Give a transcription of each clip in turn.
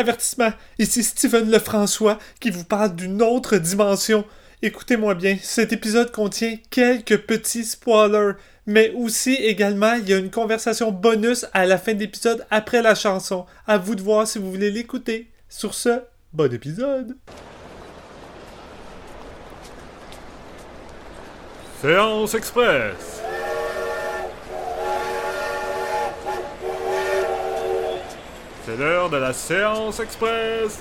Avertissement, ici Steven Lefrançois qui vous parle d'une autre dimension. Écoutez-moi bien, cet épisode contient quelques petits spoilers, mais aussi également il y a une conversation bonus à la fin de l'épisode après la chanson. À vous de voir si vous voulez l'écouter. Sur ce, bon épisode. Séance Express. C'est l'heure de la séance express.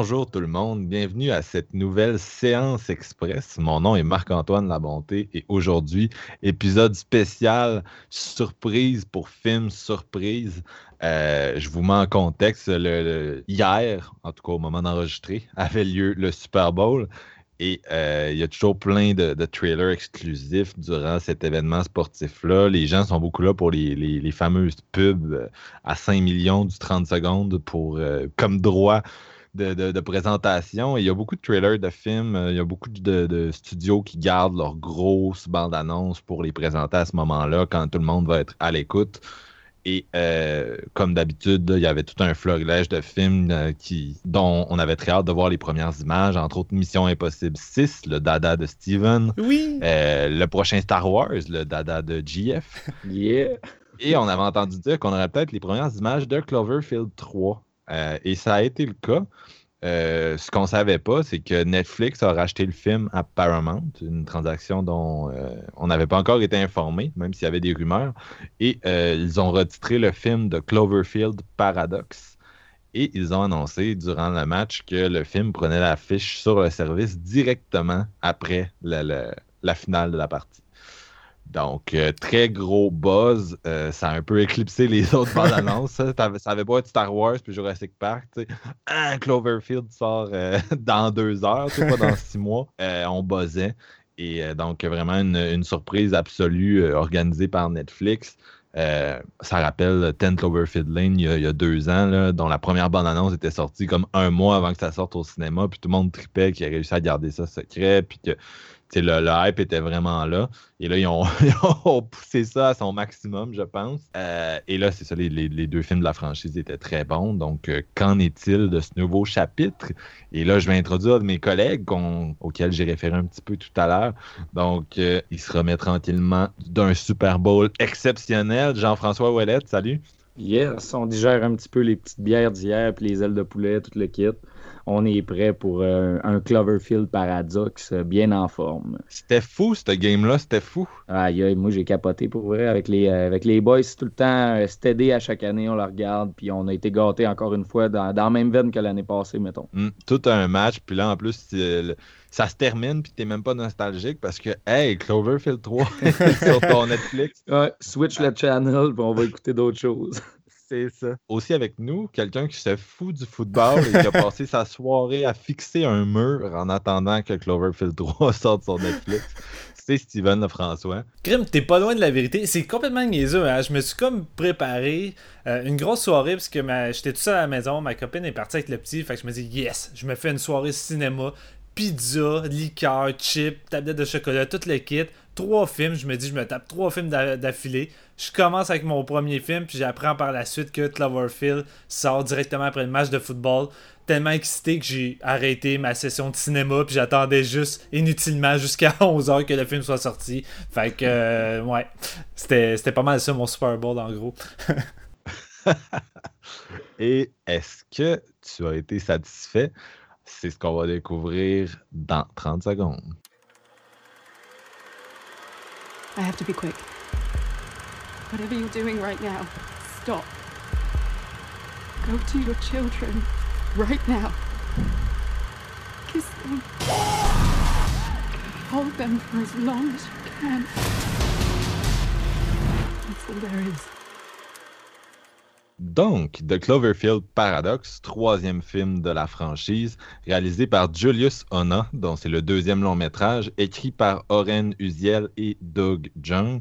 Bonjour tout le monde, bienvenue à cette nouvelle séance express. Mon nom est Marc-Antoine Labonté et aujourd'hui, épisode spécial surprise pour film surprise. Euh, je vous mets en contexte, hier, en tout cas au moment d'enregistrer, avait lieu le Super Bowl et euh, il y a toujours plein de, trailers exclusifs durant cet événement sportif-là. Les gens sont beaucoup là pour les, fameuses pubs à 5 millions du 30 secondes pour, euh, comme droit de, présentation. il y a beaucoup de trailers de films, euh, il y a beaucoup de, studios qui gardent leurs grosses bandes annonces pour les présenter à ce moment-là, quand tout le monde va être à l'écoute. Et euh, comme d'habitude, il y avait tout un florilège de films euh, qui, dont on avait très hâte de voir les premières images, entre autres Mission Impossible 6, le Dada de Steven. Oui. le prochain Star Wars, le Dada de GF. Yeah. Et on avait entendu dire qu'on aurait peut-être les premières images de Cloverfield 3. Euh, et ça a été le cas. Euh, ce qu'on ne savait pas, c'est que Netflix a racheté le film à Paramount, une transaction dont euh, on n'avait pas encore été informé, même s'il y avait des rumeurs. Et ils ont retitré le film de Cloverfield Paradox. Et ils ont annoncé durant le match que le film prenait l'affiche sur le service directement après la finale de la partie. Donc, euh, très gros buzz. Euh, ça a un peu éclipsé les autres bandes annonces. Ça avait pas être Star Wars puis Jurassic Park. Ah, Cloverfield sort euh, dans deux heures, pas dans six mois. on buzzait. Et donc, vraiment une, surprise absolue organisée par Netflix. ça rappelle Ten Cloverfield Lane il y a, deux ans, dont la première bande-annonce était sortie comme un mois avant que ça sorte au cinéma. Puis tout le monde tripait qu'il a réussi à garder ça secret. Puis que le, le, hype était vraiment là. Et là, ils ont, poussé ça à son maximum, je pense. Euh, et là, c'est ça, les, deux films de la franchise étaient très bons. Donc, euh, qu'en est-il de ce nouveau chapitre? Et là, je vais introduire mes collègues auxquels j'ai référé un petit peu tout à l'heure. Donc, euh, il se remet tranquillement d'un Super Bowl exceptionnel. Jean-François Ouellette, salut. Yes, on digère un petit peu les petites bières d'hier, puis les ailes de poulet, tout le kit on est prêt pour euh, un Cloverfield Paradox euh, bien en forme. C'était fou, ce game-là, c'était fou. Aïe, moi j'ai capoté pour vrai. Avec les, euh, avec les boys, tout le temps, c'était à chaque année, on la regarde, puis on a été gâtés encore une fois dans, dans la même veine que l'année passée, mettons. Hmm, tout un match, puis là en plus, ça se termine, puis t'es même pas nostalgique parce que, hey, Cloverfield 3 sur ton Netflix. switch le channel, puis on va écouter d'autres choses. C'est ça. Aussi avec nous, quelqu'un qui se fout du football et qui a passé sa soirée à fixer un mur en attendant que Cloverfield 3 sorte sur Netflix. C'est Steven François. Grim, t'es pas loin de la vérité. C'est complètement niaiseux. Hein? Je me suis comme préparé euh, une grosse soirée parce que j'étais tout seul à la maison. Ma copine est partie avec le petit. Fait que je me dis, yes, je me fais une soirée cinéma pizza, liqueur, chips, tablette de chocolat, tout le kit. Trois films, je me dis, je me tape trois films d'affilée. Je commence avec mon premier film, puis j'apprends par la suite que Cloverfield sort directement après le match de football. Tellement excité que j'ai arrêté ma session de cinéma, puis j'attendais juste inutilement jusqu'à 11h que le film soit sorti. Fait que, euh, ouais, c'était pas mal ça mon Super Bowl en gros. Et est-ce que tu as été satisfait? C'est ce qu'on va découvrir dans 30 secondes. I have to be quick. Whatever you're doing right now, stop. Go to your children right now. Kiss them. Hold them for as long as you can. That's all there is. Donc, The Cloverfield Paradox, troisième film de la franchise, réalisé par Julius Ona, dont c'est le deuxième long métrage, écrit par Oren Uziel et Doug Jung.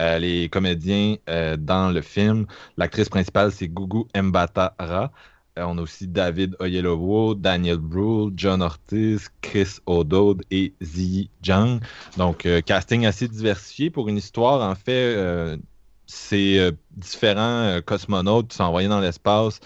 Euh, les comédiens euh, dans le film, l'actrice principale c'est Gugu Mbatha-Ra. Euh, on a aussi David Oyelowo, Daniel Brühl, John Ortiz, Chris O'Dowd et Ziyi Zhang. Donc, euh, casting assez diversifié pour une histoire, en fait, c'est euh, différents euh, cosmonautes qui sont envoyés dans l'espace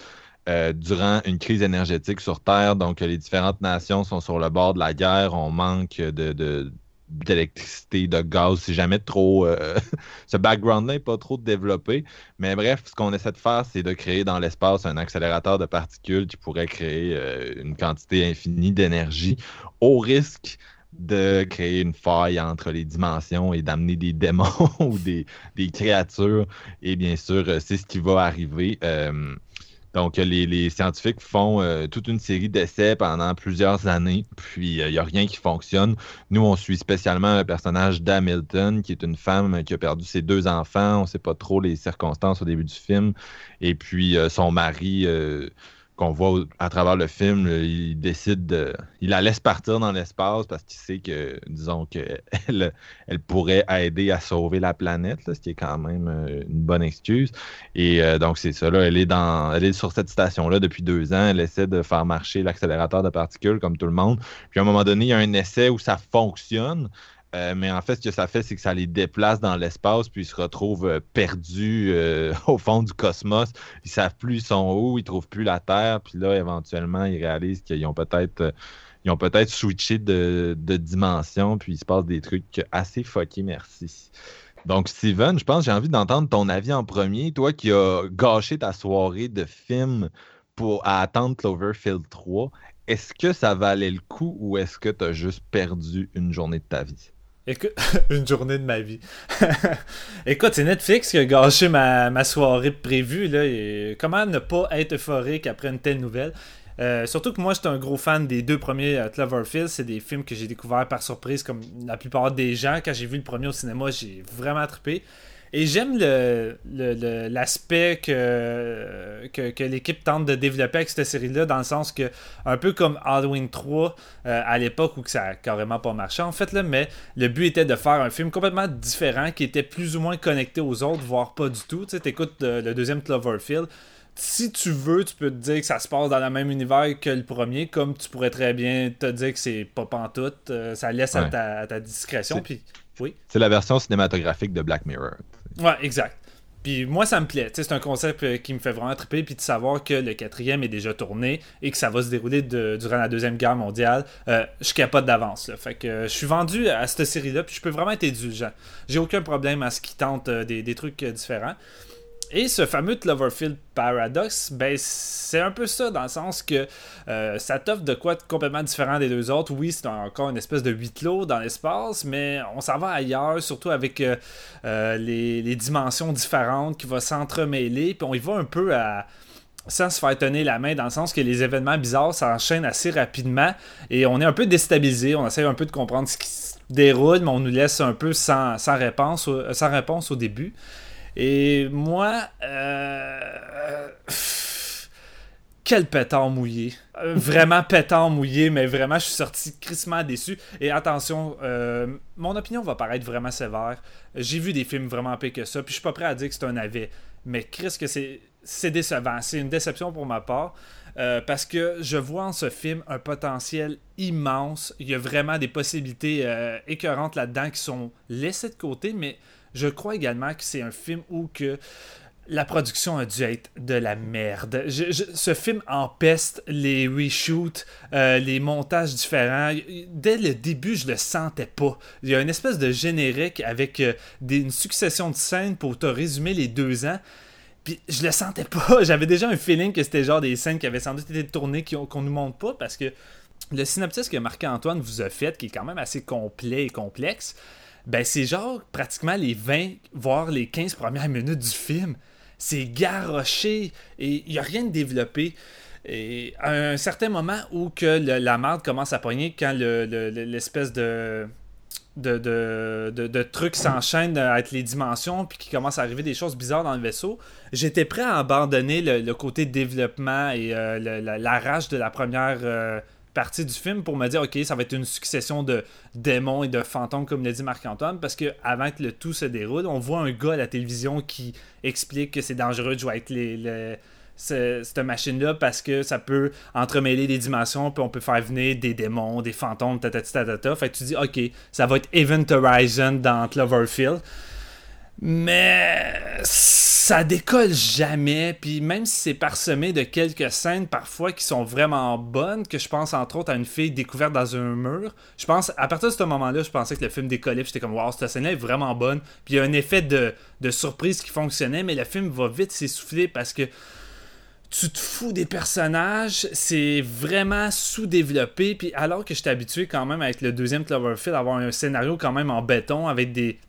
euh, durant une crise énergétique sur Terre. Donc, les différentes nations sont sur le bord de la guerre. On manque de, d'électricité, de gaz. C'est jamais trop. ce background-là n'est pas trop développé. Mais bref, ce qu'on essaie de faire, c'est de créer dans l'espace un accélérateur de particules qui pourrait créer une quantité infinie d'énergie au risque de créer une faille entre les dimensions et d'amener des démons ou des, créatures. Et bien sûr, euh, c'est ce qui va arriver. Euh, donc, les, les scientifiques font euh, toute une série d'essais pendant plusieurs années, puis il n'y a rien qui fonctionne. Nous, on suit spécialement le personnage d'Hamilton, qui est une femme qui a perdu ses deux enfants. On ne sait pas trop les circonstances au début du film. Et puis, son mari, qu'on voit à travers le film, là, il décide de. Il la laisse partir dans l'espace parce qu'il sait que, disons, qu'elle elle pourrait aider à sauver la planète, là, ce qui est quand même euh, une bonne excuse. Et euh, donc, c'est ça. Elle, est dans, elle est sur cette station-là depuis deux ans. Elle essaie de faire marcher l'accélérateur de particules comme tout le monde. Puis à un moment donné, il y a un essai où ça fonctionne. Euh, mais en fait, ce que ça fait, c'est que ça les déplace dans l'espace, puis ils se retrouvent euh, perdus euh, au fond du cosmos. Ils savent plus ils sont où, ils trouvent plus la Terre, puis là, éventuellement, ils réalisent qu'ils ont peut-être switché de, de dimension, puis il se passe des trucs assez fuckés, merci. Donc, Steven, je pense que j'ai envie d'entendre ton avis en premier. Toi qui as gâché ta soirée de film pour à attendre Cloverfield 3, est-ce que ça valait le coup ou est-ce que tu as juste perdu une journée de ta vie? Écoute, une journée de ma vie. Écoute, c'est Netflix qui a gâché ma, ma soirée prévue. Là, et comment ne pas être euphorique après une telle nouvelle? Euh, surtout que moi, j'étais un gros fan des deux premiers euh, Cloverfield. C'est des films que j'ai découverts par surprise, comme la plupart des gens. Quand j'ai vu le premier au cinéma, j'ai vraiment trippé. Et j'aime le- le- le- l'aspect que, que, que l'équipe tente de développer avec cette série-là, dans le sens que, un peu comme Halloween 3 euh, à l'époque où ça a carrément pas marché, en fait, là, mais le but était de faire un film complètement différent qui était plus ou moins connecté aux autres, voire pas du tout. Tu sais, t'écoutes le, le deuxième Cloverfield. Si tu veux, tu peux te dire que ça se passe dans le même univers que le premier, comme tu pourrais très bien te dire que c'est pas pantoute. euh, ça laisse à, ta, à ta discrétion. Puis, oui. C'est la version cinématographique de Black Mirror. Ouais, exact. Puis moi, ça me plaît. C'est un concept euh, qui me fait vraiment triper. Puis de savoir que le quatrième est déjà tourné et que ça va se dérouler durant la Deuxième Guerre mondiale, euh, je capote d'avance. Fait que euh, je suis vendu à cette série-là. Puis je peux vraiment être indulgent. J'ai aucun problème à ce qu'ils tentent euh, des, des trucs différents. Et ce fameux Cloverfield Paradox, ben c'est un peu ça, dans le sens que euh, ça t'offre de quoi de complètement différent des deux autres. Oui, c'est encore une espèce de huis clos dans l'espace, mais on s'en va ailleurs, surtout avec euh, euh, les, dimensions différentes qui vont s'entremêler, puis on y va un peu à sans se faire tenir la main, dans le sens que les événements bizarres s'enchaînent assez rapidement et on est un peu déstabilisé, on essaie un peu de comprendre ce qui se déroule, mais on nous laisse un peu sans réponse au début. Et moi, euh, quel pétard mouillé. Euh, vraiment pétard mouillé, mais vraiment, je suis sorti crissement déçu. Et attention, euh, mon opinion va paraître vraiment sévère. J'ai vu des films vraiment pires que ça, puis je suis pas prêt à dire que c'est un avis. Mais Chris, que c'est c'est décevant. C'est une déception pour ma part. euh, parce que je vois en ce film un potentiel immense. Il y a vraiment des possibilités euh, écœurantes là-dedans qui sont laissées de côté, mais je crois également que c'est un film où que la production a dû être de la merde. Ce film empeste les reshoots, euh, les montages différents. Dès le début, je le sentais pas. Il y a une espèce de générique avec euh, une succession de scènes pour te résumer les deux ans. Puis je le sentais pas. J'avais déjà un feeling que c'était genre des scènes qui avaient sans doute été tournées qu'on nous montre pas parce que le synopsis que Marc-Antoine vous a fait, qui est quand même assez complet et complexe, ben c'est genre pratiquement les 20, voire les 15 premières minutes du film. C'est garoché et il n'y a rien de développé. Et à un certain moment où que la marde commence à pogner, quand le- le- l'espèce de, de, de, avec les dimensions, puis qu'il commence à arriver des choses bizarres dans le vaisseau, j'étais prêt à abandonner le, côté développement et euh, de la première euh, partie du film pour me dire, ok, ça va être une succession de démons et de fantômes, comme l'a dit Marc-Antoine, parce que avant que le tout se déroule, on voit un gars à la télévision qui explique que c'est dangereux de jouer avec les, les- ce- cette machine-là parce que ça peut entremêler des dimensions, puis on peut faire venir des démons, des fantômes, tatati tatata. Fait que tu dis, ok, ça va être Event Horizon dans Cloverfield. Mais ça décolle jamais, puis même si c'est parsemé de quelques scènes parfois qui sont vraiment bonnes, que je pense entre autres à une fille découverte dans un mur, je pense, à partir de ce moment-là, je pensais que le film décollait, j'étais comme, wow, cette scène-là est vraiment bonne, puis il y a un effet de, de surprise qui fonctionnait, mais le film va vite s'essouffler parce que tu te fous des personnages, c'est vraiment sous-développé, puis alors que j'étais habitué quand même avec le deuxième Cloverfield à avoir un scénario quand même en béton avec des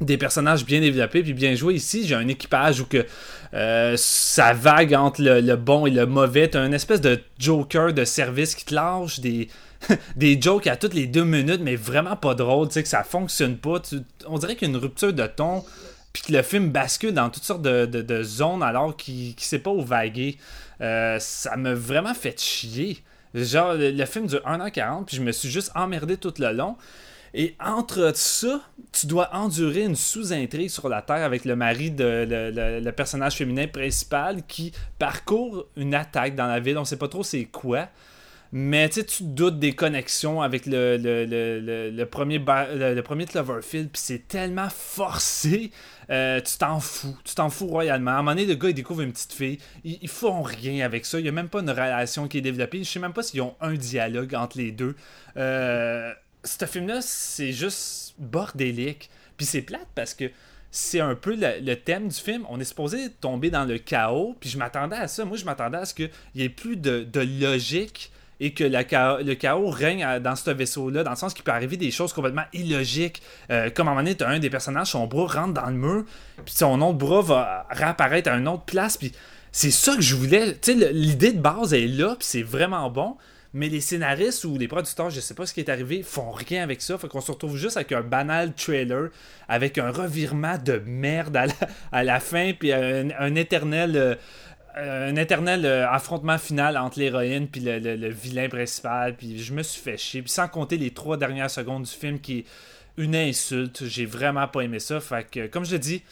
des personnages bien développés puis bien joués ici j'ai un équipage où que euh, ça vague entre le, bon et le mauvais t'as une espèce de joker de service qui te lâche des des jokes à toutes les deux minutes mais vraiment pas drôle tu sais que ça fonctionne pas on dirait qu'il y a une rupture de ton puis que le film bascule dans toutes sortes de, zones alors qu'il ne sait pas où vaguer. Euh, ça m'a vraiment fait chier. Genre, le, le film dure 1h40, puis je me suis juste emmerdé tout le long. Et entre ça, tu dois endurer une sous-intrigue sur la Terre avec le mari de le, le- personnage féminin principal qui parcourt une attaque dans la ville. On sait pas trop c'est quoi. Mais tu doutes des connexions avec le, le, premier, le, premier Cloverfield, puis c'est tellement forcé, euh, tu t'en fous. Tu t'en fous royalement. À un moment donné, le gars, il découvre une petite fille. Ils, ils font rien avec ça. Il n'y a même pas une relation qui est développée. Je sais même pas s'ils ont un dialogue entre les deux. Euh, ce film-là, c'est juste bordélique. Puis c'est plate parce que c'est un peu le, thème du film. On est supposé tomber dans le chaos, puis je m'attendais à ça. Moi, je m'attendais à ce qu'il y ait plus de, logique et que le chaos règne dans ce vaisseau-là, dans le sens qu'il peut arriver des choses complètement illogiques. Euh, comme à un moment donné, t'as un des personnages, son bras rentre dans le mur, puis son autre bras va réapparaître à une autre place, puis c'est ça que je voulais. Tu sais, l'idée de base est là, puis c'est vraiment bon. Mais les scénaristes ou les producteurs, je sais pas ce qui est arrivé, font rien avec ça. Fait qu'on se retrouve juste avec un banal trailer, avec un revirement de merde à la, fin, puis un, éternel. euh, un éternel euh, affrontement final entre l'héroïne puis le, vilain principal puis je me suis fait chier puis sans compter les trois dernières secondes du film qui est une insulte j'ai vraiment pas aimé ça fait que comme je le dis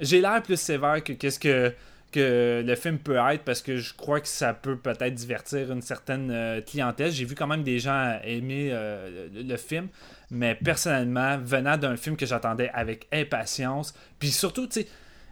j'ai l'air plus sévère que qu'est-ce que que le film peut être parce que je crois que ça peut peut-être divertir une certaine euh, clientèle. J'ai vu quand même des gens aimer euh, le, film, mais personnellement, venant d'un film que j'attendais avec impatience, puis surtout, tu sais,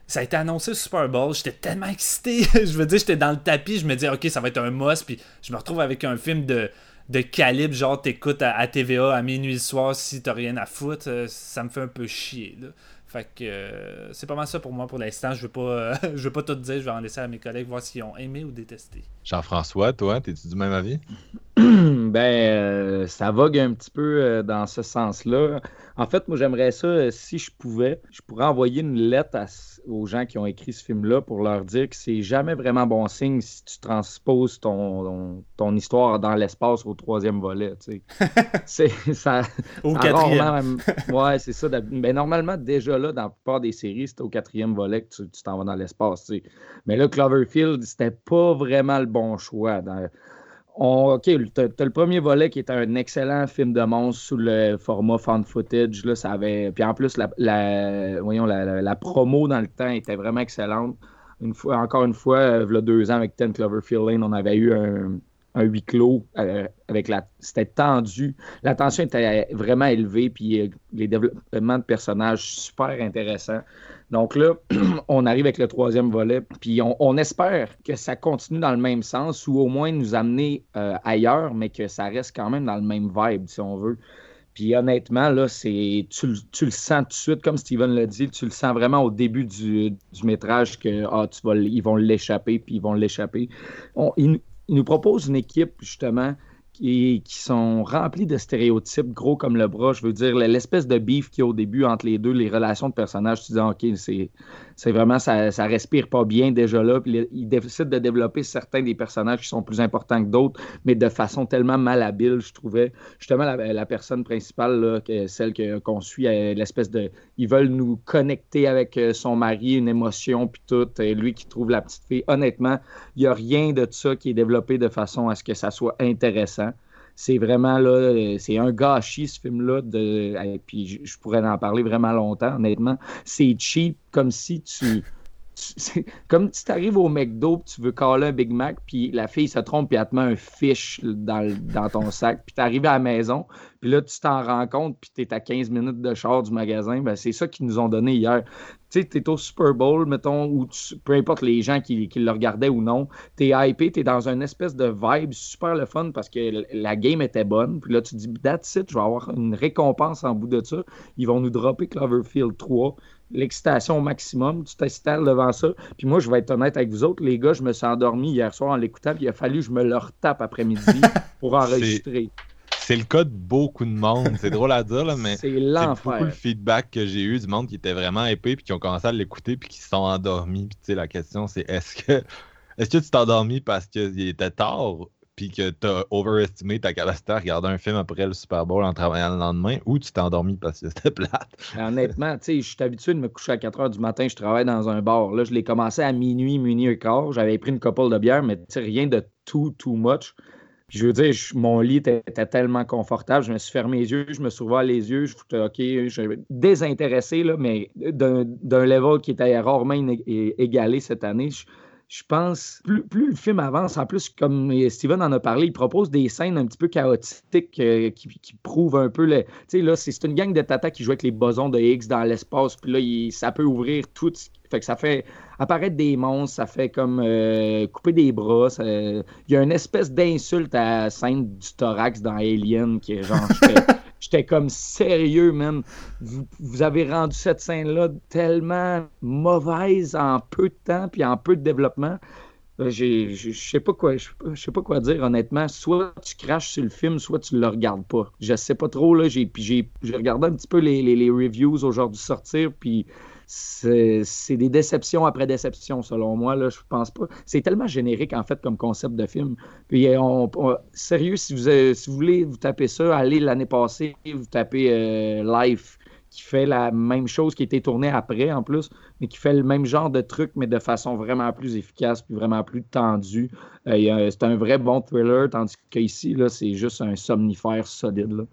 ça a été annoncé au Super Bowl, j'étais tellement excité, je veux dire, j'étais dans le tapis, je me disais, ok, ça va être un must, puis je me retrouve avec un film de, de calibre, genre t'écoutes à, TVA à minuit soir si t'as rien à foutre, euh, ça me fait un peu chier, là. Fait que euh, c'est pas mal ça pour moi pour l'instant. Je veux pas, euh, je veux pas tout dire. Je vais en laisser à mes collègues voir s'ils ont aimé ou détesté. Jean-François, toi, t'es-tu du même avis? ben, euh, ça vogue un petit peu euh, dans ce sens-là. En fait, moi, j'aimerais ça, euh, si je pouvais, je pourrais envoyer une lettre à- aux gens qui ont écrit ce film-là pour leur dire que c'est jamais vraiment bon signe si tu transposes ton, ton, ton histoire dans l'espace au troisième volet. tu sais. c'est ça. Au ça quatrième. ouais, c'est ça. Ben, normalement, déjà là, dans la plupart des séries, c'était au quatrième volet que tu tu t'en vas dans l'espace. tu sais. Mais là, Cloverfield, c'était pas vraiment le bon choix. Dans- OK, t'as t'as le premier volet qui est un excellent film de monstre sous le format found footage. Là, ça avait... Puis en plus, la, voyons, la, la- promo dans le temps était vraiment excellente. Une fois, encore une fois, euh, il y a deux ans avec Ten Cloverfield Lane, on avait eu un, huis clos euh, avec la. C'était tendu. La tension était vraiment élevée, puis euh, les développements de personnages super intéressants. Donc là, on arrive avec le troisième volet, puis on, espère que ça continue dans le même sens ou au moins nous amener euh, ailleurs, mais que ça reste quand même dans le même vibe, si on veut. Puis honnêtement, là, c'est tu, le- sens tout de suite, comme Steven l'a dit, tu le sens vraiment au début du, métrage que ah, tu vas, ils vont l'échapper, puis ils vont l'échapper. Ils, nous- ils nous proposent une équipe, justement, qui, qui sont remplis de stéréotypes gros comme le bras. Je veux dire, l'espèce de beef qu'il y a au début entre les deux, les relations de personnages, tu dis, OK, c'est, c'est vraiment, ça, ça respire pas bien déjà là. Puis il décide de développer certains des personnages qui sont plus importants que d'autres, mais de façon tellement malhabile, je trouvais. Justement, la, la personne principale, là, celle qu'on suit, euh, l'espèce de. Ils veulent nous connecter avec euh, son mari, une émotion, puis tout. Lui qui trouve la petite fille. Honnêtement, il n'y a rien de ça qui est développé de façon à ce que ça soit intéressant. C'est vraiment là, euh, c'est un gâchis ce film-là. De, et puis je, je pourrais en parler vraiment longtemps, honnêtement. C'est cheap, comme si tu. comme si tu arrives au McDo tu veux caller un Big Mac, puis la fille se trompe puis elle te met un fish dans, ton sac, puis tu arrives à la maison, puis là tu t'en rends compte, puis tu es à 15 minutes de char du magasin. Ben, c'est ça qu'ils nous ont donné hier. Tu sais, tu es au Super Bowl, mettons, ou peu importe les gens qui, le regardaient ou non, tu es hypé, tu es dans une espèce de vibe super le fun parce que la game était bonne. Puis là, tu te dis, that's it, je vais avoir une récompense en bout de ça. Ils vont nous dropper Cloverfield 3. L'excitation au maximum, tu t'installes devant ça. Puis moi, je vais être honnête avec vous autres, les gars, je me suis endormi hier soir en l'écoutant, puis il a fallu que je me le retape après-midi pour enregistrer. C'est le cas de beaucoup de monde. C'est drôle à dire, là, mais C'est c'est beaucoup le feedback que j'ai eu du monde qui était vraiment épais puis qui ont commencé à l'écouter puis qui se sont endormis. Puis tu sais, la question c'est est-ce que est-ce que tu t'es endormi parce qu'il était tard puis que tu as overestimé ta capacité à regarder un film après le Super Bowl en travaillant le lendemain ou tu t'es endormi parce que c'était plate? Honnêtement, tu sais, je suis habitué de me coucher à 4 heures du matin, je travaille dans un bar. Là, je l'ai commencé à minuit, minuit et quart. J'avais pris une couple de bière, mais rien de too, too much. Puis je veux dire, mon lit était, tellement confortable, je me suis fermé les yeux, je me suis ouvert les yeux, je foutais, OK, je désintéressé, là, mais d'un level qui était rarement égalé cette année. Je pense, plus, plus le film avance, en plus, comme Steven en a parlé, il propose des scènes un petit peu chaotiques euh, qui, qui prouvent un peu le. Tu sais, là, c'est une gang de tatas qui joue avec les bosons de Higgs dans l'espace, puis là, il- ça peut ouvrir tout. Fait que ça fait apparaître des monstres, ça fait comme euh, couper des bras. Il y a une espèce d'insulte à la scène du thorax dans Alien qui est genre. j'étais- comme sérieux, man. Vous, avez rendu cette scène-là tellement mauvaise en peu de temps puis en peu de développement. Euh, Je sais pas quoi, je sais pas- quoi dire honnêtement. Soit tu craches sur le film, soit tu le regardes pas. Je sais pas trop là. J'ai regardé un petit peu les, les- les reviews aujourd'hui sortir, puis c'est des déceptions après déception selon moi là. Je pense pas. C'est tellement générique en fait comme concept de film. Puis euh, on, on- sérieux, si vous avez- si vous voulez vous taper ça, allez l'année passée, vous tapez euh, Life qui fait la même chose qui a été tournée après en plus, mais qui fait le même genre de truc, mais de façon vraiment plus efficace, puis vraiment plus tendue. Euh, c'est un vrai bon thriller, tandis qu'ici, là, c'est juste un somnifère solide.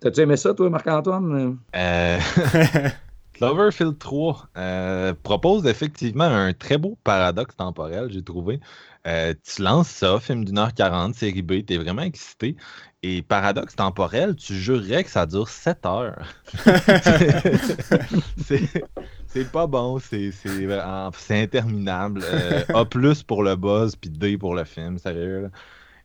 T'as-tu aimé ça, toi, Marc-Antoine? Euh, Cloverfield 3 euh, propose effectivement un très beau paradoxe temporel, j'ai trouvé. Euh, tu lances ça, film d'une heure quarante, série B, t'es vraiment excité. Et paradoxe temporel, tu jurerais que ça dure 7 heures. c'est pas bon, c'est interminable. Euh, A plus pour le buzz, puis D pour le film, sérieux. là.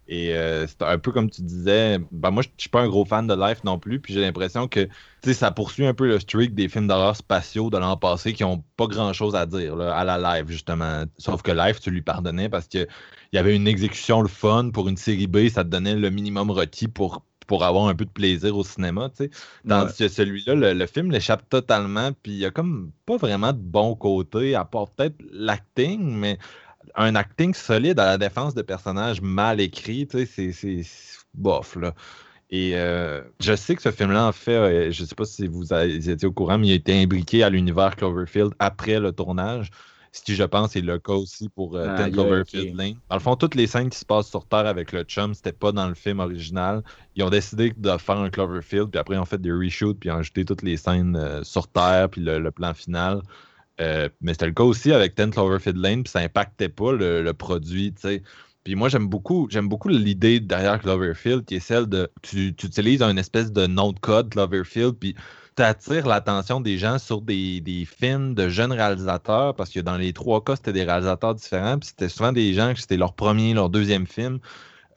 Et euh, c'est un peu comme tu disais, ben moi je suis pas un gros fan de Life non plus, puis j'ai l'impression que ça poursuit un peu le streak des films d'horreur spatiaux de l'an passé qui ont pas grand chose à dire là, à la live justement. Sauf que Life, tu lui pardonnais parce que il y avait une exécution le fun pour une série B, ça te donnait le minimum requis pour, pour avoir un peu de plaisir au cinéma, tu sais. Tandis que celui-là, le, le film l'échappe totalement, puis il y a comme pas vraiment de bon côté, à part peut-être l'acting, mais un acting solide à la défense de personnages mal écrits, c'est- bof, là. Et euh, je sais que ce film-là, en fait, euh, je sais pas si vous étiez au courant, mais il a été imbriqué à l'univers Cloverfield après le tournage. Ce qui, je pense, est le cas aussi pour euh, Ah, 10 yeah, Cloverfield. Lane. Dans le fond, toutes les scènes qui se passent sur Terre avec le chum, c'était pas dans le film original. Ils ont décidé de faire un Cloverfield, puis après, ils ont fait des reshoots, puis ils ont ajouté toutes les scènes euh, sur Terre, puis le, le plan final. Euh, mais c'était le cas aussi avec 10 Cloverfield Lane, puis ça impactait pas le, produit, tu sais. Puis moi, j'aime beaucoup, j'aime beaucoup l'idée derrière Cloverfield, qui est celle de. Tu, tu utilises un espèce de nom de code Cloverfield, puis tu attires l'attention des gens sur des, des films de jeunes réalisateurs, parce que dans les trois cas, c'était des réalisateurs différents, puis c'était souvent des gens que c'était leur premier, leur deuxième film.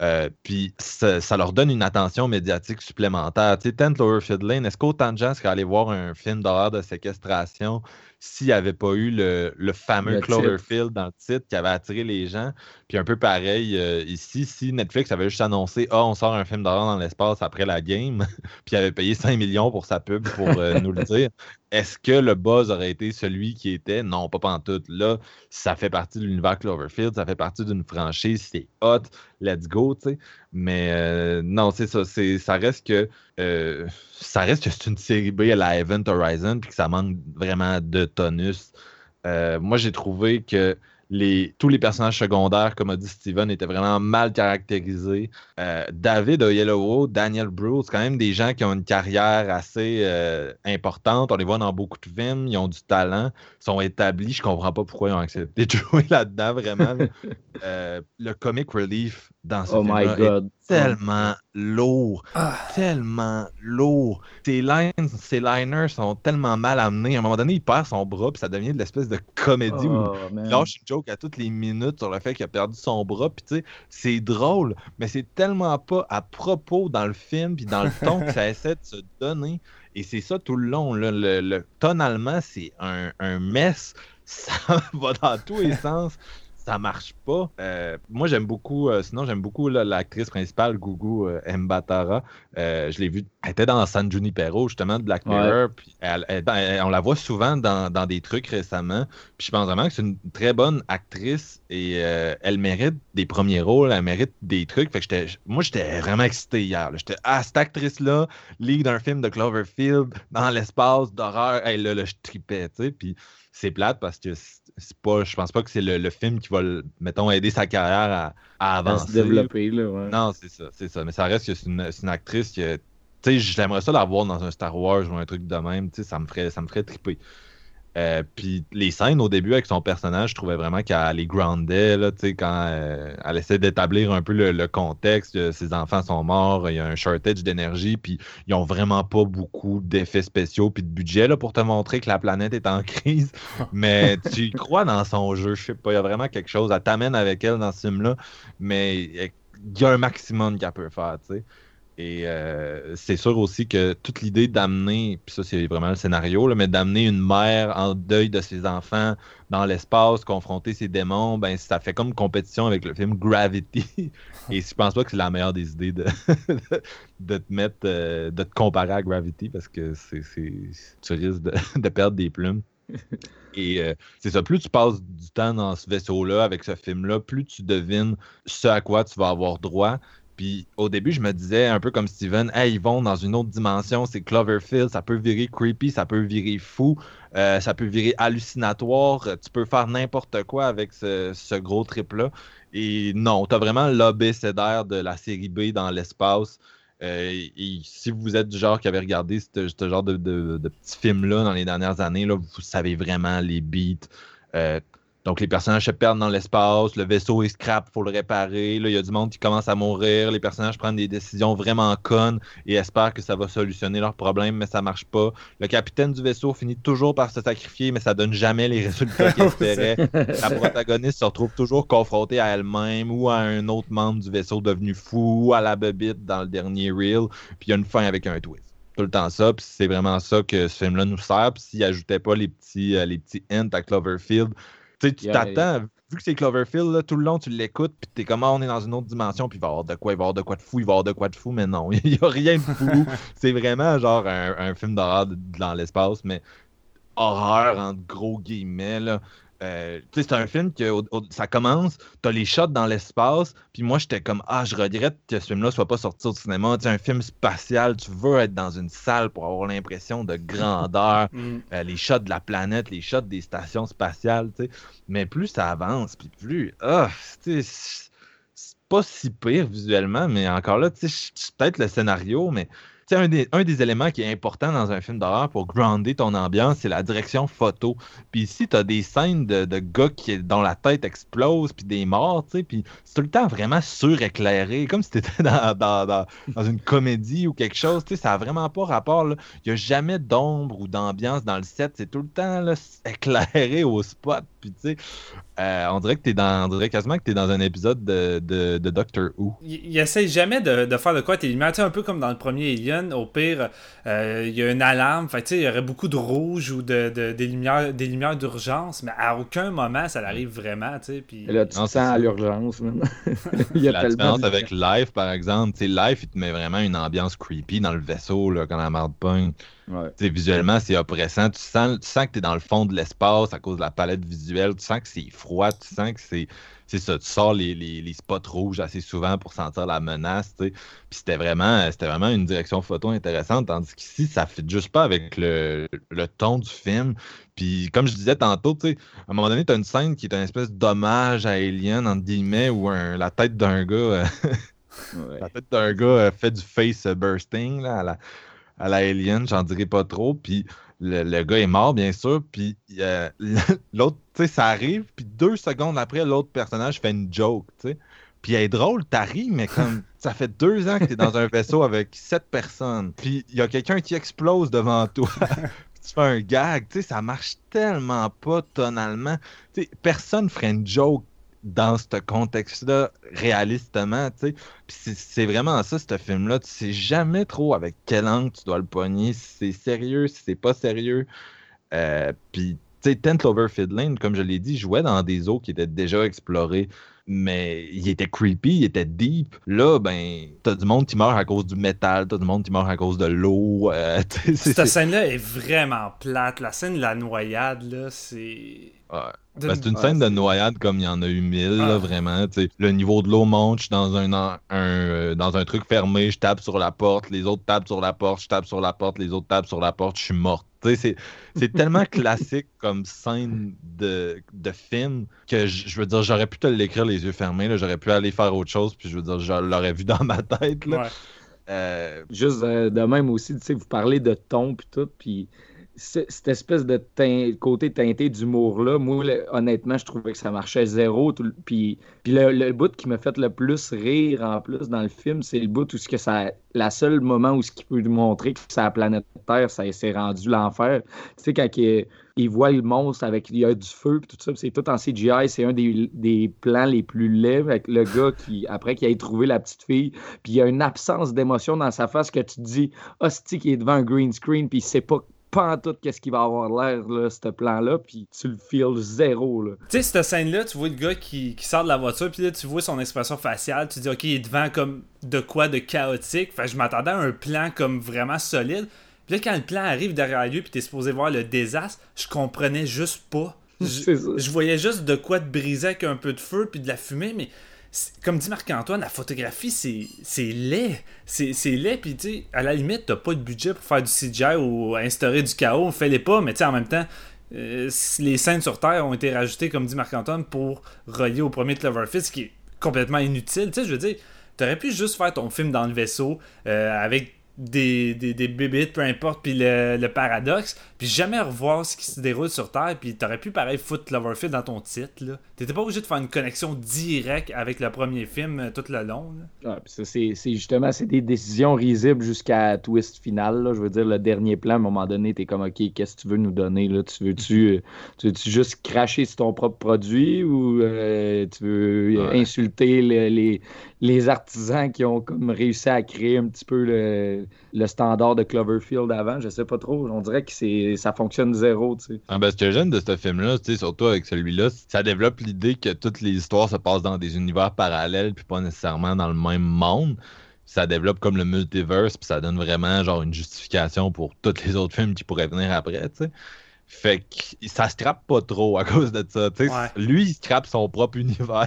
Euh, puis ça, leur donne une attention médiatique supplémentaire. Tu sais, 10 Cloverfield Lane, est-ce qu'autant de gens seraient allés voir un film d'horreur de séquestration s'il n'y avait pas eu le, le fameux Le. Cloverfield dans le titre qui avait attiré les gens. Puis un peu pareil euh, ici, si Netflix avait juste annoncé Ah, on sort un film d'horreur dans l'espace après la game, puis avait payé 5 millions pour sa pub pour euh, nous le dire, est-ce que le buzz aurait été celui qui était? Non, pas pantoute. Là, ça fait partie de l'univers Cloverfield, ça fait partie d'une franchise, c'est hot, let's go, tu sais. Mais euh, non, c'est ça, c'est, ça reste que euh, ça reste que c'est une série B à la Event Horizon, puis que ça manque vraiment de tonus. Euh, moi, j'ai trouvé que les, tous les personnages secondaires, comme a dit Steven, étaient vraiment mal caractérisés. Euh, David Oyelowo, Daniel Bruce, c'est quand même des gens qui ont une carrière assez euh, importante. On les voit dans beaucoup de films, ils ont du talent, ils sont établis. Je comprends pas pourquoi ils ont accepté de jouer là-dedans, vraiment. Euh, le comic relief dans ce Oh god. Tellement lourd, Ah. tellement lourd. Ses lines, ses liners sont tellement mal amenés. À un moment donné, il perd son bras, puis ça devient de l'espèce de comédie où Oh, man. il lâche une joke à toutes les minutes sur le fait qu'il a perdu son bras. Puis tu sais, c'est drôle, mais c'est tellement pas à propos dans le film, puis dans le ton que ça essaie de se donner. Et c'est ça tout le long. là. Le, le- tonalement, c'est un, un mess. Ça va dans tous les sens. Ça marche pas. Euh, moi, j'aime beaucoup, euh, sinon, j'aime beaucoup l'actrice principale, Gugu euh, Mbatara. Je l'ai vue, elle était dans San Junipero, justement, de Black. Mirror. Puis elle- elle- elle- on la voit souvent dans, dans des trucs récemment. Puis je pense vraiment que c'est une très bonne actrice et elle mérite des premiers rôles, elle mérite des trucs. Fait que j'étais, moi, j'étais vraiment excité hier. J'étais, ah, cette actrice-là, lead d'un film de Cloverfield, dans l'espace, d'horreur. Hey, là, là, je tripais, tu sais. Puis c'est plate parce que c'est pas, je pense pas que c'est le, le film qui va, mettons, aider sa carrière à, à À avancer. se développer, là, ouais. Non, c'est ça, c'est ça. Mais ça reste que c'est une, c'est une actrice que, tu sais, j'aimerais ça la voir dans un Star Wars ou un truc de même, tu sais, ça me ferait, ça me ferait triper. Euh, puis les scènes au début avec son personnage, je trouvais vraiment qu'elle les groundait, là, quand euh, elle essaie d'établir un peu le, contexte, euh, ses enfants sont morts, il y a un shortage d'énergie, puis ils ont vraiment pas beaucoup d'effets spéciaux puis de budget là, pour te montrer que la planète est en crise. Mais tu crois dans son jeu, je sais pas, il y a vraiment quelque chose. Elle t'amène avec elle dans ce film-là, mais il y a un maximum qu'elle peut faire, tu sais. Et euh, c'est sûr aussi que toute l'idée d'amener, puis ça c'est vraiment le scénario, là, mais d'amener une mère en deuil de ses enfants dans l'espace, confronter ses démons, ben ça fait comme compétition avec le film Gravity. Et je pense pas que c'est la meilleure des idées de, de te mettre, euh, de te comparer à Gravity parce que c'est, tu risques de, de perdre des plumes. Et euh, c'est ça, plus tu passes du temps dans ce vaisseau-là, avec ce film-là, plus tu devines ce à quoi tu vas avoir droit. Puis au début, je me disais, un peu comme Steven, hey, ils vont dans une autre dimension, c'est Cloverfield, ça peut virer creepy, ça peut virer fou, euh, ça peut virer hallucinatoire, euh, tu peux faire n'importe quoi avec ce, ce gros trip-là. Et non, tu as vraiment l'abécédaire de la série B dans l'espace. Euh, et si vous êtes du genre qui avait regardé ce, ce genre de, de, petits films-là dans les dernières années, là, vous savez vraiment les beats. Donc, les personnages se perdent dans l'espace, le vaisseau est scrap, faut le réparer. Là, il y a du monde qui commence à mourir, les personnages prennent des décisions vraiment connes et espèrent que ça va solutionner leurs problèmes, mais ça marche pas. Le capitaine du vaisseau finit toujours par se sacrifier, mais ça donne jamais les résultats qu'il espérait. La protagoniste se retrouve toujours confrontée à elle-même ou à un autre membre du vaisseau devenu fou, ou à la bebite dans le dernier reel, puis il y a une fin avec un twist. Tout le temps ça, puis c'est vraiment ça que ce film-là nous sert. Puis s'il ajoutait pas les petits, euh, les petits hints à Cloverfield, tu sais, tu Yeah, t'attends, vu que c'est Cloverfield, là, tout le long, tu l'écoutes, puis t'es comme, Ah, on est dans une autre dimension, puis il va y avoir de quoi, il va y avoir de quoi de fou, il va y avoir de quoi de fou, mais non, il n'y a rien de fou. c'est vraiment genre un, un film d'horreur dans l'espace, mais horreur entre gros guillemets, là. Euh, c'est un film que au- au- ça commence, t'as les shots dans l'espace, puis moi j'étais comme ah je regrette que ce film-là soit pas sorti au cinéma. Tu sais, un film spatial, tu veux être dans une salle pour avoir l'impression de grandeur, Mm. euh, les shots de la planète, les shots des stations spatiales, tu sais. Mais plus ça avance, puis plus ah, c'est c'est pas si pire visuellement, mais encore là, tu sais, c'est peut-être le scénario, mais sais, un des, éléments qui est important dans un film d'horreur pour grounder ton ambiance, c'est la direction photo. Puis ici, tu as des scènes de, de gars qui, dont la tête explose, puis des morts, tu sais, puis c'est tout le temps vraiment suréclairé, comme si tu étais dans, une comédie ou quelque chose, tu sais, ça a vraiment pas rapport. Il n'y a jamais d'ombre ou d'ambiance dans le set, c'est tout le temps éclairé au spot, puis tu sais, euh, on dirait que t'es dans, on dirait quasiment que t'es dans un épisode de, de, de Doctor Who. Il, il essaye jamais de, de faire de quoi tes lumières. Tu sais, un peu comme dans le premier Alien, au pire, euh, il y a une alarme. Fait tu sais, il y aurait beaucoup de rouge ou de, de- des lumières des lumières d'urgence, mais à aucun moment ça arrive vraiment. Tu sais, puis... Là, tu sens à l'urgence. man. Il y a La tellement différence avec Life, par exemple, tu sais, Life, il te met vraiment une ambiance creepy dans le vaisseau, là, quand la marde pogne. Ouais. Visuellement, c'est oppressant. Tu sens, tu sens que tu es dans le fond de l'espace à cause de la palette visuelle. Tu sens que c'est froid. Tu sens que c'est. C'est ça, tu sors les, les- les spots rouges assez souvent pour sentir la menace. Puis c'était vraiment, c'était vraiment une direction photo intéressante. Tandis qu'ici, ça fit juste pas avec le, le ton du film. Puis comme je disais tantôt, à un moment donné, tu as une scène qui est une espèce d'hommage à Alien, entre guillemets, où un- la tête d'un gars. euh, Ouais. la tête d'un gars euh, fait du face bursting là, à, la, à la Alien, j'en dirais pas trop. Puis le, le gars est mort, bien sûr. Puis euh, l'autre, tu sais, ça arrive. Puis deux secondes après, l'autre personnage fait une joke, tu sais. Puis elle est drôle, t'as ri, mais comme ça fait deux ans que t'es dans un vaisseau avec sept personnes. Puis il y a quelqu'un qui explose devant toi. Tu fais un gag, tu sais, ça marche tellement pas tonalement. Tu sais, personne ferait une joke dans ce contexte-là, réalistement, tu sais. Puis c'est- vraiment ça, ce film-là. Tu sais jamais trop avec quel angle tu dois le pogner, si c'est sérieux, si c'est pas sérieux. Euh, puis, tu sais, Ten Cloverfield Lane, comme je l'ai dit, jouait dans des eaux qui étaient déjà explorées, mais il était creepy, il était deep. Là, ben, t'as du monde qui meurt à cause du métal, t'as du monde qui meurt à cause de l'eau. euh, Cette scène-là est vraiment plate. La scène de la noyade, là, c'est. Ouais. Ben, c'est une scène de noyade comme il y en a eu mille, Ah. là, vraiment. tu sais. Le niveau de l'eau monte, je suis dans un, un, euh, dans un truc fermé, je tape sur la porte, les autres tapent sur la porte, je tape sur la porte, les autres tapent sur la porte, je suis morte. C'est c'est tellement classique comme scène de, de film que je je veux dire, j'aurais pu te l'écrire les yeux fermés, là, j'aurais pu aller faire autre chose, puis je veux dire, je l'aurais vu dans ma tête. Là. Ouais. Euh, Juste euh, de même aussi, tu sais, vous parlez de ton puis tout, puis cette espèce de côté teinté d'humour-là, moi, honnêtement, je trouvais que ça marchait zéro. tout puis puis le, le bout qui m'a fait le plus rire en plus dans le film, c'est le bout où ce que ça, la seule moment où ce qui peut montrer que la planète Terre, ça s'est rendu l'enfer. Tu sais, quand il, voit le monstre avec il y a du feu puis tout ça, c'est tout en CGI, c'est un des, des plans les plus laids avec le gars qui, après qu'il ait trouvé la petite fille, puis il y a une absence d'émotion dans sa face que tu te dis, hostie qui est devant un green screen, puis il sait pas pas en tout qu'est-ce qu'il va avoir l'air, là, ce plan-là, puis tu le feels zéro, là. Tu sais, cette scène-là, tu vois le gars qui, qui sort de la voiture, puis là, tu vois son expression faciale, tu dis, ok, il est devant comme de quoi de chaotique. Fait que je m'attendais à un plan comme vraiment solide. Puis là, quand le plan arrive derrière lui, puis t'es supposé voir le désastre, je comprenais juste pas. Je, je voyais juste de quoi de briser avec un peu de feu, puis de la fumée, mais comme dit Marc-Antoine, la photographie, c'est laid. C'est laid, puis tu sais, à la limite, t'as pas de budget pour faire du CGI ou instaurer du chaos, fais-les pas, mais tu en même temps, euh, les scènes sur Terre ont été rajoutées, comme dit Marc-Antoine, pour relier au premier Cloverfield, ce qui est complètement inutile. Tu sais, je veux dire, t'aurais pu juste faire ton film dans le vaisseau euh, avec des, des, des bébites, peu importe, puis le, le paradoxe, puis jamais revoir ce qui se déroule sur Terre, puis t'aurais pu pareil foutre Cloverfield dans ton titre, là. T'étais pas obligé de faire une connexion directe avec le premier film euh, tout le long, là. Ah, ça, c'est c'est justement c'est des décisions risibles jusqu'à twist final. Là. Je veux dire, le dernier plan, à un moment donné, t'es comme OK, qu'est-ce que tu veux nous donner? Là? Tu veux-tu euh, tu veux-tu juste cracher sur ton propre produit ou euh, tu veux Ouais. insulter le- les, les artisans qui ont comme réussi à créer un petit peu le, standard de Cloverfield avant? Je sais pas trop. On dirait que ça fonctionne zéro, ce que j'aime de ce film-là, surtout avec celui-là, ça développe l'idée que toutes les histoires se passent dans des univers parallèles, puis pas nécessairement dans le même monde. Ça développe comme le multiverse, puis ça donne vraiment genre une justification pour tous les autres films qui pourraient venir après, tu sais. Fait que ça scrape pas trop à cause de ça. Ouais. Lui, il scrape son propre univers.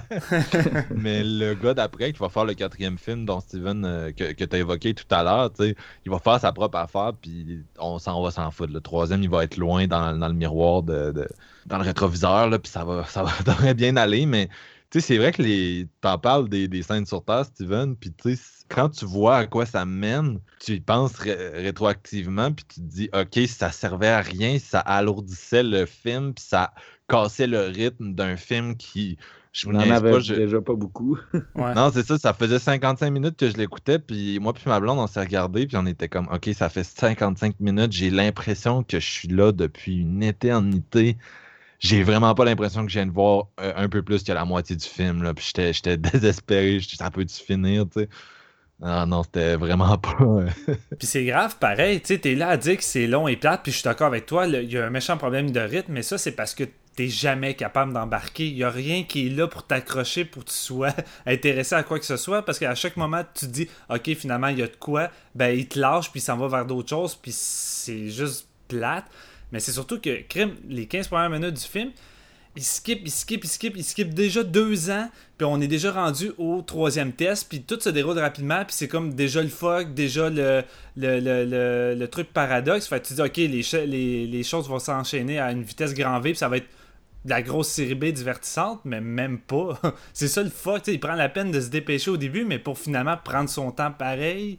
Mais le gars d'après qui va faire le quatrième film dont Steven euh, que, que tu as évoqué tout à l'heure, il va faire sa propre affaire, puis on s'en va s'en foutre. Le troisième, il va être loin dans, dans le miroir, de, de- dans le rétroviseur, là, puis ça va, ça va devrait bien aller, mais tu sais, c'est vrai que les t'en parles des, des scènes sur Terre, Steven, puis tu sais, quand tu vois à quoi ça mène, tu y penses ré- rétroactivement, puis tu te dis, OK, ça servait à rien, ça alourdissait le film, puis ça cassait le rythme d'un film qui... Je On me en niaise avait pas, je- déjà pas beaucoup. Ouais. non, c'est ça, ça faisait 55 minutes que je l'écoutais, puis moi puis ma blonde, on s'est regardé, puis on était comme, OK, ça fait 55 minutes, j'ai l'impression que je suis là depuis une éternité. J'ai vraiment pas l'impression que je viens de voir euh, un peu plus que la moitié du film. Là. Puis j'étais, désespéré. J'étais, ça peut-tu finir, tu sais? Ah non, c'était vraiment pas. euh, Puis c'est grave, pareil, tu sais, t'es là à dire que c'est long et plate, puis je suis d'accord avec toi, il y a un méchant problème de rythme, mais ça, c'est parce que t'es jamais capable d'embarquer. Il y a rien qui est là pour t'accrocher, pour que tu sois intéressé à quoi que ce soit, parce qu'à chaque moment, tu te dis, OK, finalement, il y a de quoi, ben, il te lâche, puis il s'en va vers d'autres choses, puis c'est juste plate. Mais c'est surtout que, les 15 premières minutes du film, il skip, il skip, il skip, il skip déjà deux ans, puis on est déjà rendu au troisième test, puis tout se déroule rapidement, puis c'est comme déjà le fuck, déjà le, le, le, le, truc paradoxe. Fait que tu dis, ok, les, les, les choses vont s'enchaîner à une vitesse grand V, puis ça va être de la grosse série B divertissante, mais même pas. c'est ça le fuck, il prend la peine de se dépêcher au début, mais pour finalement prendre son temps pareil.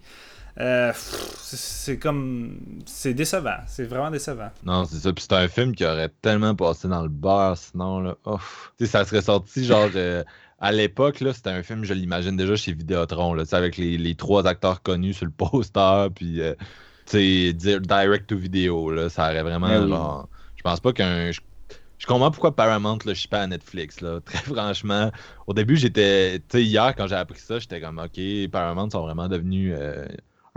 Euh, c'est comme. C'est décevant. C'est vraiment décevant. Non, c'est ça. Puis c'est un film qui aurait tellement passé dans le beurre, sinon, là. ouf. Tu sais, ça serait sorti, genre, euh, à l'époque, là, c'était un film, je l'imagine déjà chez Vidéotron, là, avec les, les trois acteurs connus sur le poster, puis, euh, tu sais, dire direct to vidéo, là, ça aurait vraiment, oui. genre, je pense pas qu'un... Je, je comprends pourquoi Paramount, là, je suis pas à Netflix, là, très franchement. Au début, j'étais, tu sais, hier, quand j'ai appris ça, j'étais comme, OK, Paramount sont vraiment devenus... euh,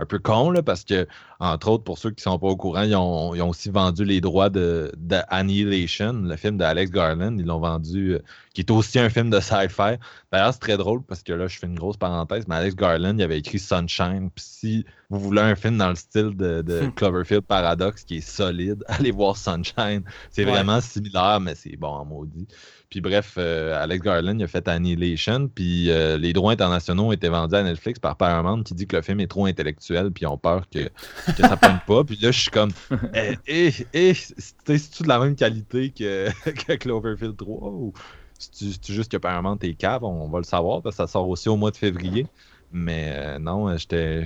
un peu cons, là, parce que, entre autres, pour ceux qui sont pas au courant, ils ont, ils ont aussi vendu les droits de, de Annihilation, le film d'Alex Garland. Ils l'ont vendu, euh, qui est aussi un film de sci-fi. D'ailleurs, c'est très drôle parce que là, je fais une grosse parenthèse, mais Alex Garland, il avait écrit Sunshine. Puis si vous voulez un film dans le style de, de Cloverfield Paradox qui est solide, allez voir Sunshine. C'est Ouais. vraiment similaire, mais c'est bon en maudit. Puis bref, euh, Alex Garland il a fait Annihilation, puis euh, les droits internationaux ont été vendus à Netflix par Paramount qui dit que le film est trop intellectuel, puis ils ont peur que, que ça pogne pas. Puis là, je suis comme, eh, eh, eh, c'est- c'est-tu de la même qualité que, que Cloverfield 3 ou c'est-tu c'est-tu juste que Paramount est cave? On va le savoir, parce que ça sort aussi au mois de février. Mais euh, non, j'étais.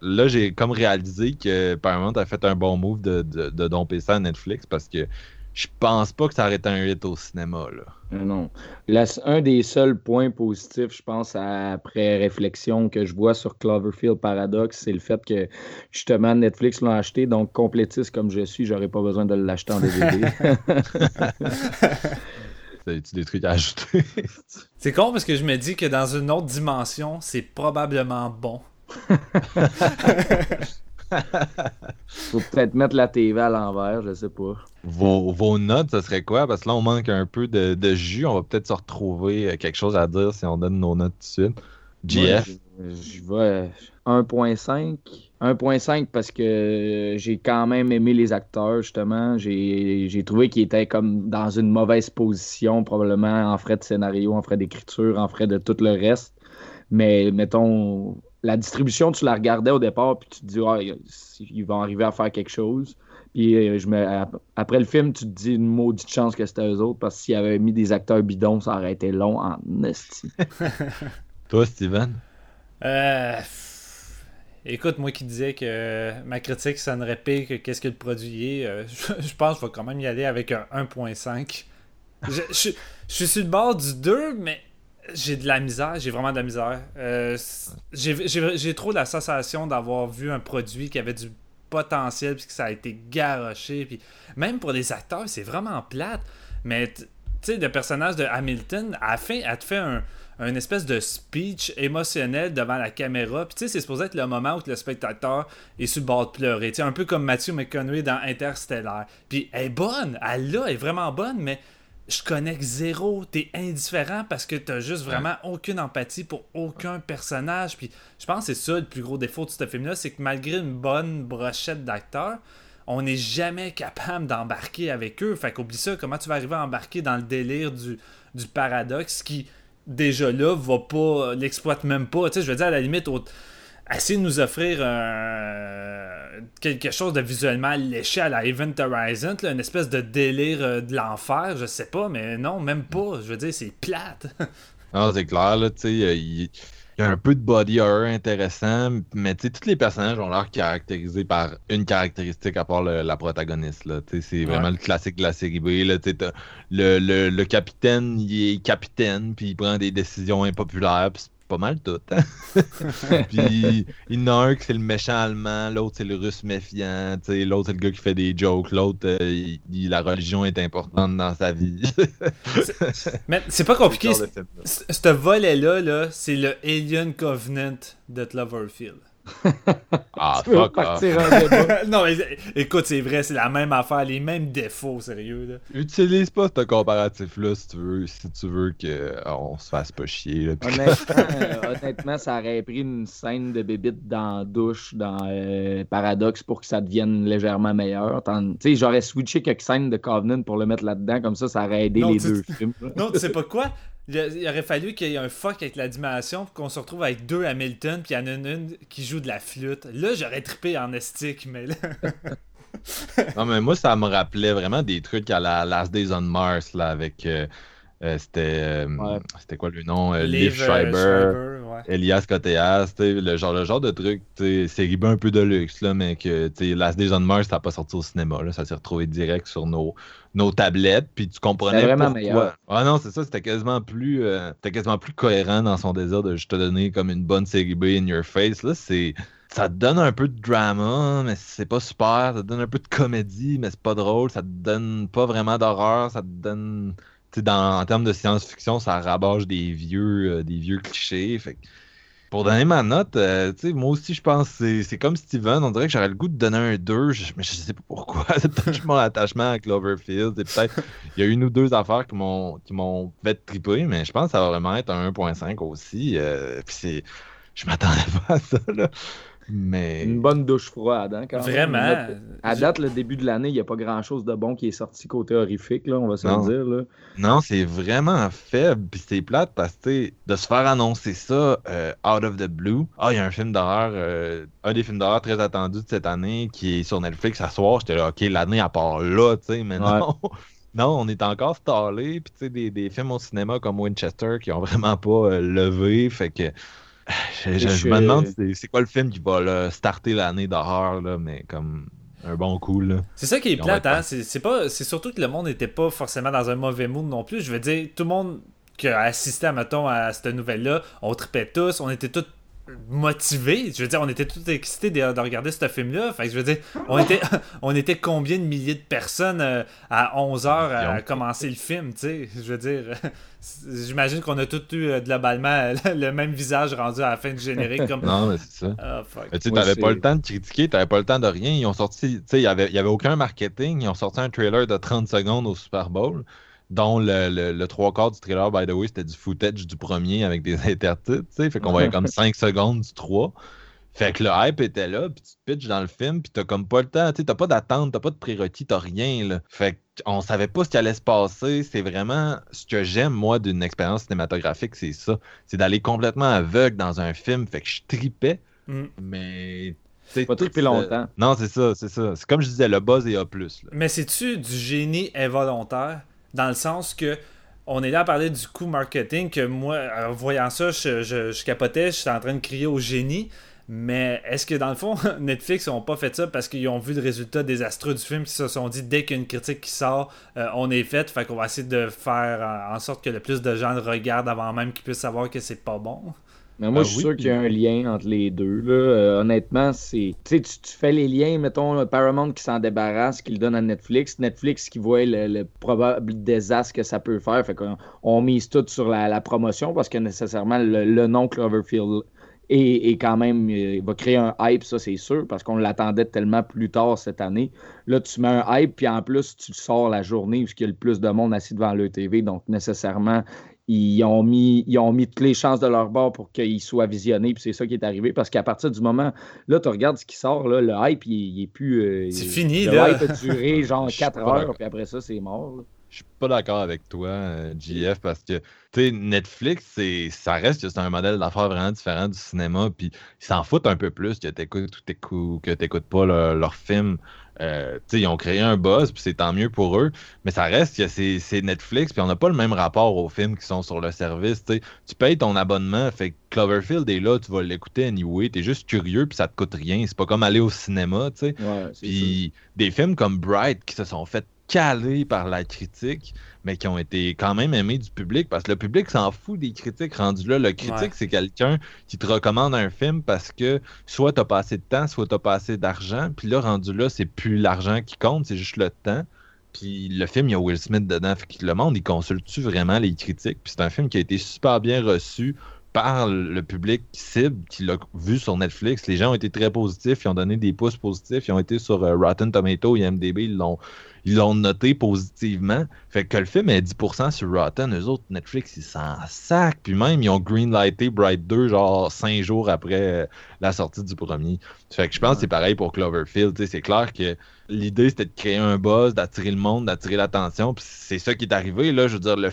Là, j'ai comme réalisé que Paramount a fait un bon move de, de, de domper ça à Netflix parce que je pense pas que ça aurait été un hit au cinéma. Là. Non. La- un des seuls points positifs, je pense, à- après réflexion que je vois sur Cloverfield Paradox, c'est le fait que justement Netflix l'a acheté. Donc, complétiste comme je suis, j'aurais pas besoin de l'acheter en DVD. As-tu des trucs à ajouter? C'est con parce que je me dis que dans une autre dimension, c'est probablement bon. Faut peut-être mettre la TV à l'envers, je sais pas. vos, vos notes, ce serait quoi? Parce que là, on manque un peu de, de jus. On va peut-être se retrouver euh, quelque chose à dire si on donne nos notes tout de suite. GF. Moi, je, je vais 1.5. 1.5 parce que j'ai quand même aimé les acteurs, justement. J'ai j'ai trouvé qu'ils étaient comme dans une mauvaise position, probablement en frais de scénario, en frais d'écriture, en frais de tout le reste. Mais mettons, la distribution, tu la regardais au départ, puis tu te dis, ah, ils vont arriver à faire quelque chose. Puis euh, je me, ap- après le film, tu te dis une maudite chance que c'était eux autres, parce que s'ils avaient mis des acteurs bidons, ça aurait été long en esti. Toi, Steven? Euh, écoute, moi qui disais que ma critique sonnerait pire que qu'est-ce que le produit est, euh, je, je pense que je vais quand même y aller avec un 1.5. Je, je- je suis sur le bord du 2, mais j'ai de la misère, j'ai vraiment de la misère. Euh, j'ai- trop la sensation d'avoir vu un produit qui avait du potentiel puis que ça a été garoché. Puis même pour les acteurs, c'est vraiment plate. Mais tu sais, le personnage de Hamilton, à fin, elle te fait un, un espèce de speech émotionnel devant la caméra. Puis tu sais, c'est supposé être le moment où le spectateur est sur le bord de pleurer. Tu sais, un peu comme Matthew McConaughey dans Interstellar. Puis elle est bonne, elle là, elle est vraiment bonne, mais je connecte zéro. T'es indifférent parce que t'as juste vraiment aucune empathie pour aucun personnage. Puis je pense que c'est ça le plus gros défaut de ce film-là, c'est que malgré une bonne brochette d'acteurs, on n'est jamais capable d'embarquer avec eux. Fait qu'oublie ça, comment tu vas arriver à embarquer dans le délire du, du paradoxe qui, déjà là, va pas, l'exploite même pas. Tu sais, je veux dire, à la limite, au- essayer de nous offrir euh, quelque chose de visuellement léché à la Event Horizon, là, une espèce de délire euh, de l'enfer, je sais pas, mais non, même pas. Je veux dire, c'est plate. Non, c'est clair, là, tu sais, il il y a un peu de body horror intéressant, mais tu sais, tous les personnages ont l'air caractérisés par une caractéristique à part le- la protagoniste, là, c'est vraiment Ouais. le classique de la série B, là, le, le, le capitaine, il est capitaine, puis il prend des décisions impopulaires, puis pas mal tout. hein. Puis il y en a un qui c'est le méchant allemand, l'autre c'est le russe méfiant, l'autre c'est le gars qui fait des jokes, l'autre euh, il- il- la religion est importante dans sa vie. Mais c'est pas compliqué. Ce volet-là, là, c'est le Alien Covenant de Cloverfield. Ah, Tu veux fuck off. partir un débat? non, mais écoute, c'est vrai, c'est la même affaire, les mêmes défauts, sérieux. Là. Utilise pas ce comparatif-là si tu veux, si tu veux qu'on se fasse pas chier. Là, Honnêtement, euh, honnêtement, ça aurait pris une scène de bébite dans la douche, dans euh, Paradox, pour que ça devienne légèrement meilleur. Tant- Tu sais, j'aurais switché quelques scènes de Covenant pour le mettre là-dedans, comme ça, ça aurait aidé Non, les tu- deux films. Non, tu sais pas quoi? Il, aurait fallu qu'il y ait un fuck avec la dimension pour qu'on se retrouve avec deux Hamilton, puis il y en a une, une qui joue de la flûte. Là, j'aurais trippé en estique, mais là. Non, mais moi, ça me rappelait vraiment des trucs à la Last Days on Mars, là, avec. euh, euh, c'était. euh, Ouais. C'était quoi le nom euh, Liv. Schreiber, ouais. Elias Koteas, sais, le genre, le genre de truc, série B un peu de luxe, là, mais que, Last Days on Mars, ça n'a pas sorti au cinéma, là, ça s'est retrouvé direct sur nos, nos tablettes, puis tu comprenais vraiment pourquoi. meilleur. Ah non, c'est ça, c'était quasiment plus, euh, c'était quasiment plus cohérent dans son désir de juste te donner comme une bonne série B in your face, là, c'est... Ça te donne un peu de drama, mais c'est pas super. Ça te donne un peu de comédie, mais c'est pas drôle. Ça te donne pas vraiment d'horreur. Ça te donne dans, en termes de science-fiction, ça rabâche des vieux, euh, des vieux clichés. Pour donner ma note, euh, moi aussi, je pense que c'est- comme Steven. On dirait que j'aurais le goût de donner un 2, je- mais je sais pas pourquoi. C'est peut-être mon attachement à Cloverfield. Il y a une ou deux affaires qui m'ont qui m'ont fait triper, mais je pense que ça va vraiment être un 1.5 aussi. euh, puis c'est. Je m'attendais pas à ça, là. Mais. Une bonne douche froide, hein, quand même. Vraiment. À date, le début de l'année, il n'y a pas grand-chose de bon qui est sorti côté horrifique, là, on va se Non. le dire. Là. Non, c'est vraiment faible, puis c'est plate parce que de se faire annoncer ça euh, out of the blue. Ah, il y a un film d'horreur, euh, un des films d'horreur très attendus de cette année qui est sur Netflix à soir. J'étais là, ok, l'année à part là, tu sais, mais Ouais. non. Non, on est encore stallé, puis tu sais, des, des films au cinéma comme Winchester qui ont vraiment pas euh, levé, fait que je, je- je Je- me demande c'est c'est quoi le film qui va là, starter l'année d'horreur, là, mais comme un bon coup, là. C'est ça qui est plate, hein. C'est c'est pas, c'est surtout que le monde n'était pas forcément dans un mauvais mood non plus. Je veux dire, tout le monde qui a assisté, mettons, à cette nouvelle-là, on tripait tous, on était tous motivés. Je veux dire, on était tous excités de, de regarder ce film-là. Fait que je veux dire, on était, on était combien de milliers de personnes euh, à 11h à commencer le film, tu sais? Je veux dire, j'imagine qu'on a tous eu euh, globalement le même visage rendu à la fin du générique. comme, Non, mais c'est ça. ah, fuck. Mais tu t'avais pas le temps de critiquer, t'avais pas le temps de rien. Ils ont sorti, tu sais, il y avait, il y avait aucun marketing. Ils ont sorti un trailer de 30 secondes au Super Bowl, dont le, le, le trois quarts du trailer, by the way, c'était du footage du premier avec des intertitres, tu sais. Fait qu'on voyait comme 5 secondes du 3. Fait que le hype était là, puis tu te pitches dans le film, puis t'as comme pas le temps, tu t'as pas d'attente, t'as pas de prérequis, t'as rien, là. Fait qu'on savait pas ce qui allait se passer. C'est vraiment ce que j'aime, moi, d'une expérience cinématographique, c'est ça. C'est d'aller complètement aveugle dans un film. Fait que je tripais, Mm. mais. tu sais, Pas c'est- longtemps. Non, c'est ça, c'est ça. C'est comme je disais, le buzz est A. Là. Mais c'est-tu du génie involontaire? Dans le sens que on est là à parler du coût marketing que moi, en voyant ça, je, je, je capotais, j'étais en train de crier au génie. Mais est-ce que dans le fond, Netflix n'ont pas fait ça parce qu'ils ont vu le résultat désastreux du film, qui se sont dit dès qu'il y a une critique qui sort, euh, on est fait, fait qu'on va essayer de faire en en sorte que le plus de gens le regardent avant même qu'ils puissent savoir que c'est pas bon? Mais moi, Ah je suis oui, sûr puis- qu'il y a un lien entre les deux. Là. Euh, honnêtement, c'est. Tu sais, tu fais les liens, mettons, Paramount qui s'en débarrasse, qui le donne à Netflix. Netflix qui voit le, le probable désastre que ça peut faire. Fait qu'on on mise tout sur la, la promotion parce que nécessairement, le, le nom Cloverfield est, est quand même. euh, va créer un hype, ça, c'est sûr, parce qu'on l'attendait tellement plus tard cette année. Là, tu mets un hype, puis en plus, tu sors la journée où il y a le plus de monde assis devant le TV. Donc, nécessairement, ils ont mis ils ont mis toutes les chances de leur bord pour qu'il soit visionné puis c'est ça qui est arrivé parce qu'à partir du moment là tu regardes ce qui sort là, le hype il, il est plus euh, C'est fini, le là. hype a duré genre Je suis 4 pas heures puis après ça c'est mort là. Je suis pas d'accord avec toi, euh, JF, parce que tu sais, Netflix, c'est, ça reste que c'est un modèle d'affaires vraiment différent du cinéma, puis ils s'en foutent un peu plus que t'écoutes ou que t'écoutes pas leur, leur film. Euh, ils ont créé un buzz, puis c'est tant mieux pour eux, mais ça reste que c'est, Netflix, puis on n'a pas le même rapport aux films qui sont sur le service. tu payes ton abonnement, fait que Cloverfield est là, tu vas l'écouter anyway, t'es juste curieux, puis ça te coûte rien. C'est pas comme aller au cinéma, tu sais. ouais c'est ça. Puis des films comme Bright qui se sont fait calés par la critique, mais qui ont été quand même aimés du public parce que le public s'en fout des critiques rendus là. Le critique, Ouais. c'est quelqu'un qui te recommande un film parce que soit t'as pas assez de temps, soit t'as pas assez d'argent. Puis là, rendu là, c'est plus l'argent qui compte, c'est juste le temps. Puis le film, il y a Will Smith dedans. Fait que le monde, il consulte-tu vraiment les critiques? Puis c'est un film qui a été super bien reçu par le public cible qui l'a vu sur Netflix. Les gens ont été très positifs, ils ont donné des pouces positifs, ils ont été sur euh, Rotten Tomato et IMDb, ils l'ont ils l'ont noté positivement. Fait que le film est 10% sur Rotten, eux autres, Netflix, ils s'en sac. Puis même, ils ont greenlighté Bright 2, genre 5 jours après euh, la sortie du premier. Fait que je pense que c'est pareil pour Cloverfield. C'est clair que l'idée, c'était de créer un buzz, d'attirer le monde, d'attirer l'attention. Puis c'est ça qui est arrivé. Là, je veux dire, le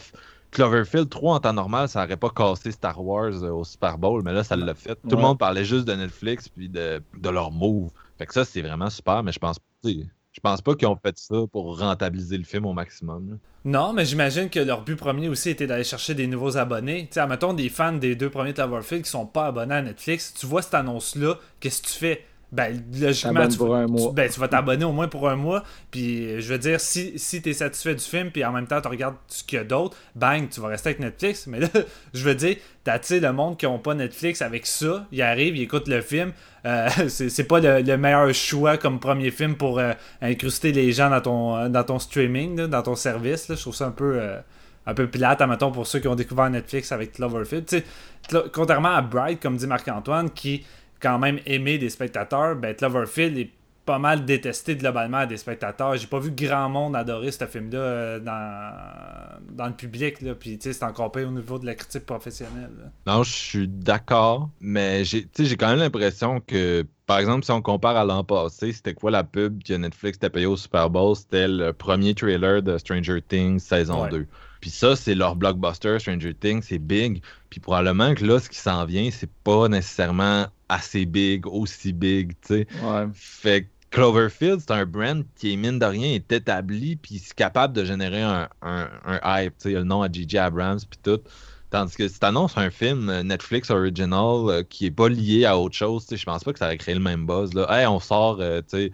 Cloverfield 3 en temps normal, ça n'aurait pas cassé Star Wars euh, au Super Bowl, mais là, ça l'a fait. Tout le monde parlait juste de Netflix puis de, de leur move. Fait que ça, c'est vraiment super, mais je pense sais, je pense pas qu'ils ont fait ça pour rentabiliser le film au maximum. Non, mais j'imagine que leur but premier aussi était d'aller chercher des nouveaux abonnés. Tu sais, admettons des fans des deux premiers Cloverfield qui sont pas abonnés à Netflix. Tu vois cette annonce-là, qu'est-ce que tu fais? Ben, logiquement, tu, pour un tu- mois. ben, tu vas t'abonner au moins pour un mois. Puis, je veux dire, si, si tu es satisfait du film, puis en même temps, tu regardes ce qu'il y a d'autre, bang, tu vas rester avec Netflix. Mais là, je veux dire, t'attires le monde qui n'a pas Netflix avec ça. Ils arrivent, ils écoutent le film. Euh, c'est c'est pas le, le meilleur choix comme premier film pour euh, incruster les gens dans ton, dans ton streaming, là, dans ton service. là. Je trouve ça un peu. euh, un peu plate, admettons, pour ceux qui ont découvert Netflix avec Cloverfield. Tu sais, Clo- contrairement à Bright, comme dit Marc-Antoine, qui quand même aimé des spectateurs, ben Cloverfield est pas mal détesté globalement des spectateurs. J'ai pas vu grand monde adorer ce film-là euh, dans, dans le public. Là. Puis tu sais, c'est encore pire au niveau de la critique professionnelle. là. Non, je suis d'accord, mais j'ai quand même l'impression que, par exemple, si on compare à l'an passé, c'était quoi la pub que Netflix t'a payé au Super Bowl? C'était le premier trailer de Stranger Things saison Ouais. 2. Puis ça, c'est leur blockbuster, Stranger Things, c'est big. Puis probablement que là, ce qui s'en vient, c'est pas nécessairement assez big, aussi big, tu sais. Ouais. Fait que Cloverfield, c'est un brand qui, mine de rien, est établi, puis c'est capable de générer un, un, un hype. Tu sais, il y a le nom à J.J. Abrams, puis tout. Tandis que si t'annonces un film euh, Netflix original euh, qui est pas lié à autre chose, tu sais, je pense pas que ça aurait créé le même buzz. Là. Hey, on sort, euh, tu sais,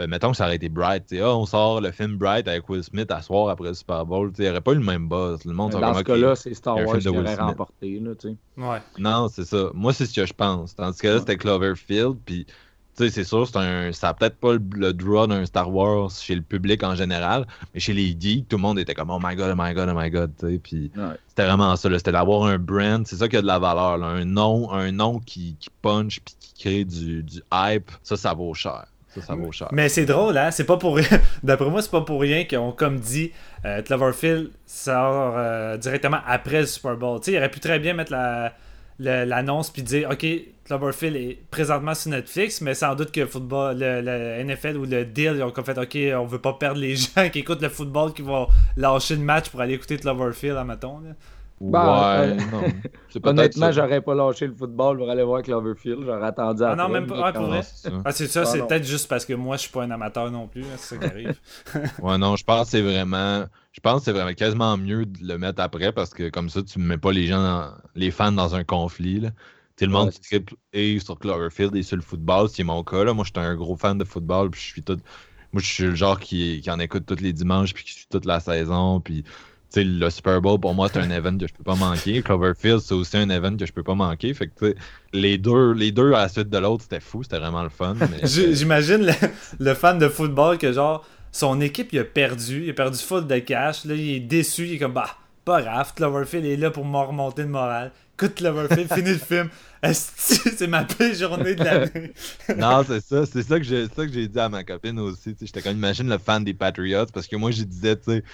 euh, mettons que ça aurait été Bright, tu sais, ah, on sort le film Bright avec Will Smith à soir après le Super Bowl, tu sais, il n'y aurait pas eu le même buzz. Le monde Dans ce cas-là, c'est Star un Wars film de qui Will aurait Smith. remporté. Là, tu sais. Ouais. non, c'est ça. Moi, c'est ce que je pense. Tandis que là, c'était Cloverfield, puis tu sais, c'est sûr, c'est un, ça a peut-être pas le, le draw d'un Star Wars chez le public en général, mais chez les geeks, tout le monde était comme oh my god, oh my god, oh my god, tu sais, puis Ouais. c'était vraiment ça, là, c'était d'avoir un brand, c'est ça qui a de la valeur, là, un nom, un nom qui, qui punch puis qui crée du, du hype, ça, ça vaut cher. Mais c'est drôle, hein? C'est pas pour. D'après moi, c'est pas pour rien qu'on, comme dit, euh, Cloverfield sort euh, directement après le Super Bowl. Tu sais, il aurait pu très bien mettre la, l'annonce puis dire, OK, Cloverfield est présentement sur Netflix, mais sans doute que le football, le, NFL ou le deal, ils ont fait, OK, on veut pas perdre les gens qui écoutent le football qui vont lâcher le match pour aller écouter Cloverfield, admettons. Là. Bah, ouais, euh, non. Honnêtement, ça. j'aurais pas lâché le football pour aller voir Cloverfield. J'aurais attendu Ah après, non, même pas- quand- pour vrai? Ah, c'est ça, Ah, c'est non. peut-être juste parce que moi, je suis pas un amateur non plus, hein, c'est ça qui arrive. Ouais, non, je pense que c'est vraiment. Je pense que c'est vraiment quasiment mieux de le mettre après parce que comme ça, tu mets pas les gens, dans- les fans dans un conflit. Là. Tu sais, le monde Ouais, qui triple et sur Cloverfield et sur le football, c'est mon cas. Là. Moi, je suis un gros fan de football, puis je suis tout. Moi, je suis le genre qui, qui en écoute tous les dimanches, puis qui suit toute la saison, puis. Le Super Bowl, pour moi, c'est un event que je peux pas manquer. Cloverfield, c'est aussi un event que je peux pas manquer. Fait que, les deux, les deux à la suite de l'autre, c'était fou. C'était vraiment le fun. J'imagine le, le fan de football que genre son équipe il a perdu, il a perdu full de cash, là il est déçu, il est comme bah pas grave, Cloverfield est là pour me remonter le moral. Écoute Cloverfield, fini le film. C'est ma pire journée de l'année. non, c'est ça. C'est ça que j'ai c'est ça que j'ai dit à ma copine aussi. J'étais comme, imagine le fan des Patriots, parce que moi, je disais, tu sais,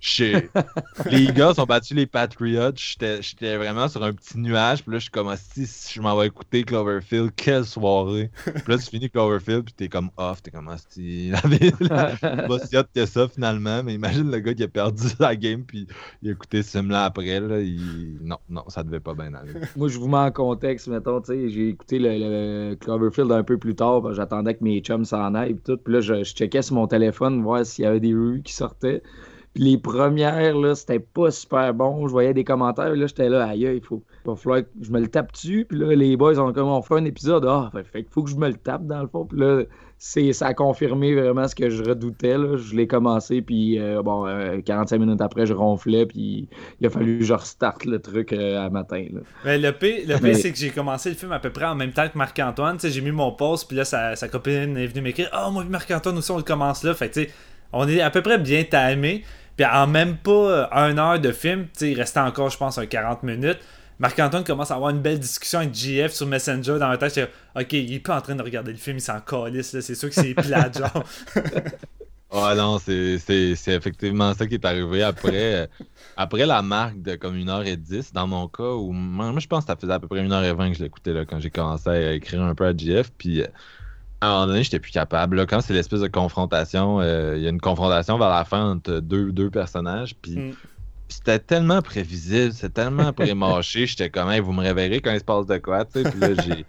les gars ont battu les Patriots. J'étais j'étais vraiment sur un petit nuage. Puis là, je suis comme, Ah, si, je m'en vais écouter Cloverfield, quelle soirée. Puis là, tu finis Cloverfield, puis t'es comme off. T'es comme, ah, si, la vie, pas si hot que ça finalement. Mais imagine le gars qui a perdu la game, puis il a écouté ce film-là après. Là, il... Non, non, ça devait pas bien aller. Moi, je vous mets en contexte, mettons, tu sais, j'ai écouté le, le Cloverfield un peu plus tard, j'attendais que mes chums s'en aillent, pis tout, puis là, je, je checkais sur mon téléphone, voir s'il y avait des rues qui sortaient, Puis les premières, là, c'était pas super bon. Je voyais des commentaires, là, j'étais là, aïe, il faut, il va falloir que je me le tape dessus. Puis là, les boys ont comme, on fait un épisode, ah, fait, fait faut que je me le tape dans le fond. Puis là, c'est, ça a confirmé vraiment ce que je redoutais. Là. Je l'ai commencé, puis euh, bon, euh, 45 minutes après, je ronflais, puis il a fallu que je restarte le truc euh, à matin. Là. Ben, le pire, le pire, Mais- c'est que j'ai commencé le film à peu près en même temps que Marc-Antoine. J'ai mis mon post, puis là, sa, sa copine est venue m'écrire Ah, moi, Marc-Antoine aussi, on le commence là. Fait que, tu sais, on est à peu près bien timé. Puis en même pas euh, une heure de film, il restait encore, je pense, un 40 minutes. Marc-Antoine commence à avoir une belle discussion avec JF sur Messenger dans ma tête. Ok, il est pas en train de regarder le film, il s'en calisse, là. C'est sûr que c'est plate, genre. Ah non, c'est c'est- c'est effectivement ça qui est arrivé après, euh, après la marque de comme 1h10 dans mon cas, où moi je pense que ça faisait à peu près 1h20 que je l'écoutais là, quand j'ai commencé à écrire un peu à GF, puis euh, à un moment donné, j'étais plus capable. là. quand c'est l'espèce de confrontation, euh, il y a une confrontation vers la fin entre deux, deux personnages, puis Mm. c'était tellement prévisible, c'était tellement prémâché, j'étais comme, Hey, vous me réveillerez quand il se passe de quoi, tu sais, puis là, j'ai...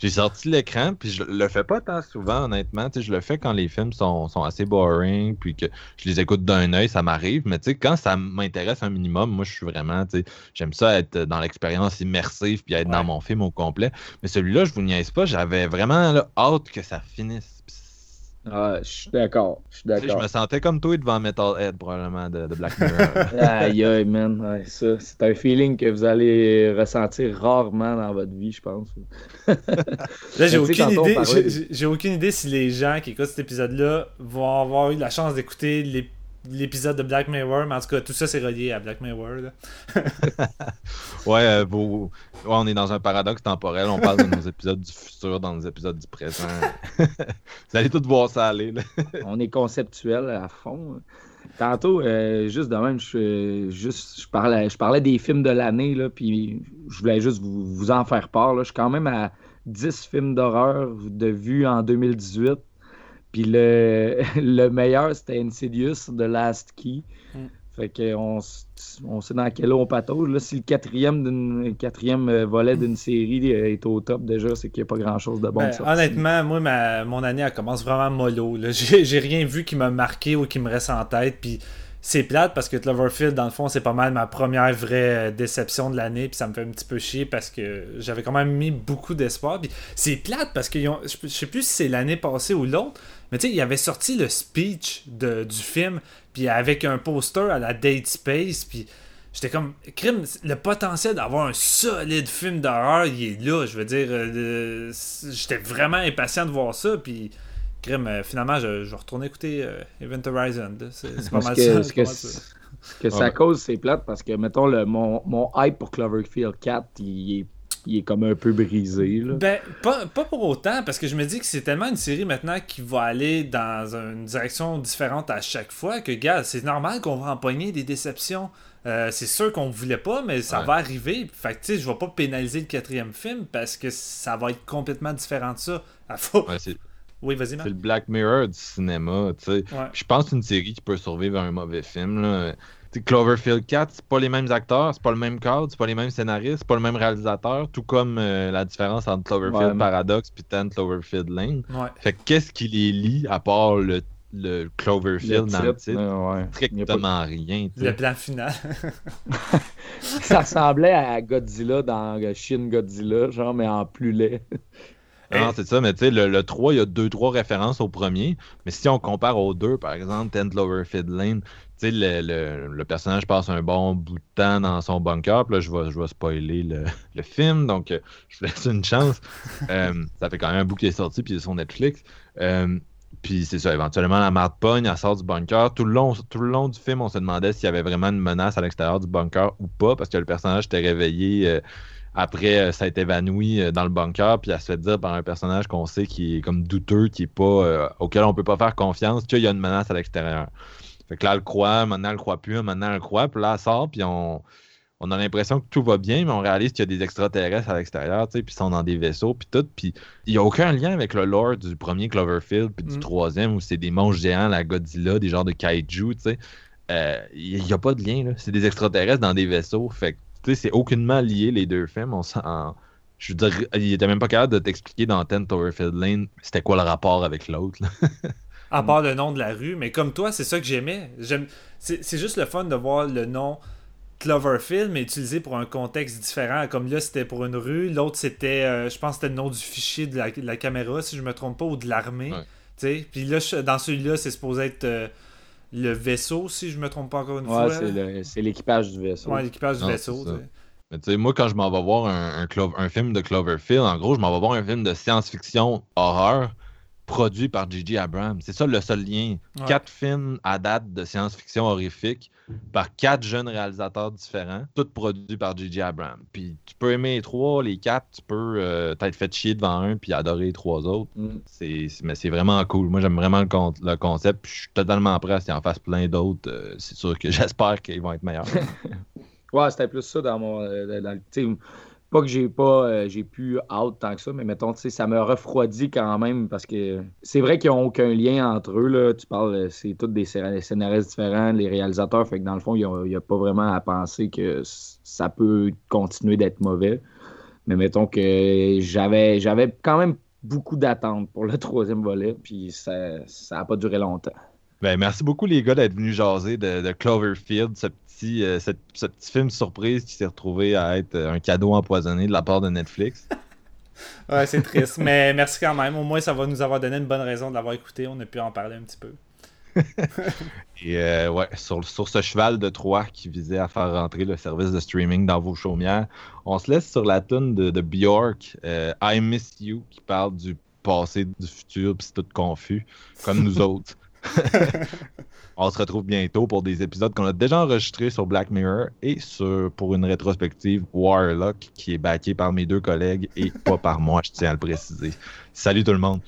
J'ai sorti l'écran, puis je le fais pas tant souvent, honnêtement. Tu sais, je le fais quand les films sont, sont assez boring, puis que je les écoute d'un œil, ça m'arrive. Mais tu sais, quand ça m'intéresse un minimum, moi, je suis vraiment, tu sais, j'aime ça être dans l'expérience immersive, puis être Ouais. dans mon film au complet. Mais celui-là, je vous niaise pas, j'avais vraiment là, hâte que ça finisse. Ah, je suis d'accord. Je suis sais, je d'accord. me sentais comme toi devant Metalhead, probablement, de, de Black Mirror. Aïe, aïe, man. Ouais, ça, c'est un feeling que vous allez ressentir rarement dans votre vie, je pense. Là, j'ai aucune idée. parlait j'ai- aucune idée si les gens qui écoutent cet épisode-là vont avoir eu la chance d'écouter l'ép- l'épisode de Black Mirror, mais en tout cas, tout ça c'est relié à Black Mirror. Ouais, euh, vos- ouais, on est dans un paradoxe temporel. On parle de nos épisodes du futur dans nos épisodes du présent. Vous allez tous voir ça aller. Là. On est conceptuel à fond. Tantôt, euh, juste de même, je, juste, je, parlais, je parlais des films de l'année, là, puis je voulais juste vous, vous en faire part. Là. Je suis quand même à 10 films d'horreur de vue en 2018. Puis le, le meilleur, c'était Insidious, The Last Key. Mm. Fait qu'on on sait dans quel eau on patauge. Là, si le quatrième, quatrième euh, volet d'une série euh, est au top déjà, c'est qu'il n'y a pas grand-chose de bon Ben, de honnêtement, moi, ma- mon année, elle commence vraiment mollo. j'ai rien vu qui m'a marqué ou qui me reste en tête. Puis c'est plate parce que Cloverfield, dans le fond, c'est pas mal ma première vraie euh, déception de l'année. Puis ça me fait un petit peu chier parce que j'avais quand même mis beaucoup d'espoir. Puis c'est plate parce que je sais plus si c'est l'année passée ou l'autre. Mais tu sais, il avait sorti le speech du film. Puis avec un poster à la Date Space. Puis J'étais comme, crime, le potentiel d'avoir un solide film d'horreur, il est là. Je veux dire, euh, j'étais vraiment impatient de voir ça. Puis, crime, euh, finalement, je, je vais retourner écouter euh, Event Horizon. C'est pas Ce mal que, ça. que, ça. que ça cause, c'est plate parce que, mettons, le, mon, mon hype pour Cloverfield 4, il est, il est comme un peu brisé. Là. Ben, pas, pas pour autant, parce que je me dis que c'est tellement une série maintenant qui va aller dans une direction différente à chaque fois que, gars, c'est normal qu'on va empoigner des déceptions. Euh, c'est sûr qu'on voulait pas, mais ça Ouais. va arriver. Fait que, tu sais, je vais pas pénaliser le quatrième film parce que ça va être complètement différent de ça. Ouais, c'est Oui, vas-y, c'est le Black Mirror du cinéma. tu sais. Ouais. Je pense que c'est une série qui peut survivre à un mauvais film. Là. Tu sais, Cloverfield 4, c'est pas les mêmes acteurs, c'est pas le même cadre, c'est pas les mêmes scénaristes, c'est pas le même réalisateur, tout comme euh, la différence entre Cloverfield Ouais. Paradox puis 10 Cloverfield Lane. Ouais. Fait que qu'est-ce qui les lie à part le, le Cloverfield dans le titre? euh, ouais. Strictement rien. Le plan final. Ça ressemblait à Godzilla dans Shin Godzilla, genre, mais en plus laid. Non, c'est ça, mais tu sais, le, le 3, il y a deux, trois références au premier. Mais si on compare aux deux, par exemple, 10 Cloverfield Lane, tu sais, le, le- le personnage passe un bon bout de temps dans son bunker. Puis là, je vais, je vais spoiler le, le film, donc euh, je vous laisse une chance. Euh, ça fait quand même un bout qu'il est sorti, puis il est sur Netflix. Euh, puis c'est ça, éventuellement, la marde pogne, elle sort du bunker. Tout le, long, tout le long du film, on se demandait s'il y avait vraiment une menace à l'extérieur du bunker ou pas, parce que le personnage était réveillé euh, après euh, s'être évanoui euh, dans le bunker, puis elle se fait dire par un personnage qu'on sait qui est comme douteux, qui est pas euh, auquel on peut pas faire confiance, qu'il y a une menace à l'extérieur. Fait que là, elle le croit, maintenant elle le croit plus, maintenant elle le croit, puis là, elle sort, puis on, on a l'impression que tout va bien, mais on réalise qu'il y a des extraterrestres à l'extérieur, tu sais, puis ils sont dans des vaisseaux, puis tout, puis il y a aucun lien avec le lore du premier Cloverfield, puis du Mm. troisième, où c'est des monstres géants, la Godzilla, des genres de kaiju, tu sais. Il n'y a pas de lien, là. C'est des extraterrestres dans des vaisseaux, fait que, tu sais, c'est aucunement lié, les deux films, on s'en... Je veux dire, il était même pas capable de t'expliquer dans 10 Cloverfield Lane c'était quoi le rapport avec l'autre, à part le nom de la rue. Mais comme toi, c'est ça que j'aimais. C'est, juste le fun de voir le nom Cloverfield, mais utilisé pour un contexte différent. Comme là, c'était pour une rue. L'autre, c'était, euh, je pense, c'était le nom du fichier de la, de la caméra, si je me trompe pas, ou de l'armée. Ouais. Puis là, dans celui-là, c'est supposé être euh, le vaisseau, si je me trompe pas encore une Ouais, fois. c'est l'équipage du vaisseau. Ouais, l'équipage du Non, vaisseau. Mais tu sais, moi, quand je m'en vais voir un, un film de Cloverfield, en gros, je m'en vais voir un film de science-fiction horreur produit par J.J. Abrams. C'est ça le seul lien. Ouais. Quatre films à date de science-fiction horrifique par quatre jeunes réalisateurs différents, tous produits par J.J. Abrams. Puis tu peux aimer les trois, les quatre, tu peux euh, t'être fait chier devant un puis adorer les trois autres. Mm. C'est, c'est- mais c'est vraiment cool. Moi, j'aime vraiment le, con- le concept. puis Je suis totalement prêt à s'il en fasse plein d'autres. euh, c'est sûr que j'espère qu'ils vont être meilleurs. Ouais, c'était plus ça dans mon. euh, dans pas que j'ai pas euh, j'ai pu out tant que ça, mais mettons, tu sais, ça me refroidit quand même parce que c'est vrai qu'ils n'ont aucun lien entre eux. Là. Tu parles, euh, c'est tous des scé- scénaristes différents, les réalisateurs, fait que dans le fond, il n'y a, pas vraiment à penser que ça peut continuer d'être mauvais. Mais mettons que j'avais j'avais quand même beaucoup d'attentes pour le troisième volet, puis ça n'a pas duré longtemps. Ben, merci beaucoup, les gars, d'être venus jaser de, de Cloverfield, ce petit, euh, ce, ce petit film surprise qui s'est retrouvé à être euh, un cadeau empoisonné de la part de Netflix. Ouais, c'est triste. mais merci quand même. Au moins, ça va nous avoir donné une bonne raison de l'avoir écouté. On a pu en parler un petit peu. Et euh, ouais, sur, sur ce cheval de Troie qui visait à faire rentrer le service de streaming dans vos chaumières, on se laisse sur la tune de, de Bjork, euh, I Miss You, qui parle du passé, du futur, puis c'est tout confus, comme nous autres. On se retrouve bientôt pour des épisodes qu'on a déjà enregistrés sur Black Mirror et sur, pour une rétrospective Warlock qui est backée par mes deux collègues et pas par moi, je tiens à le préciser. Salut tout le monde!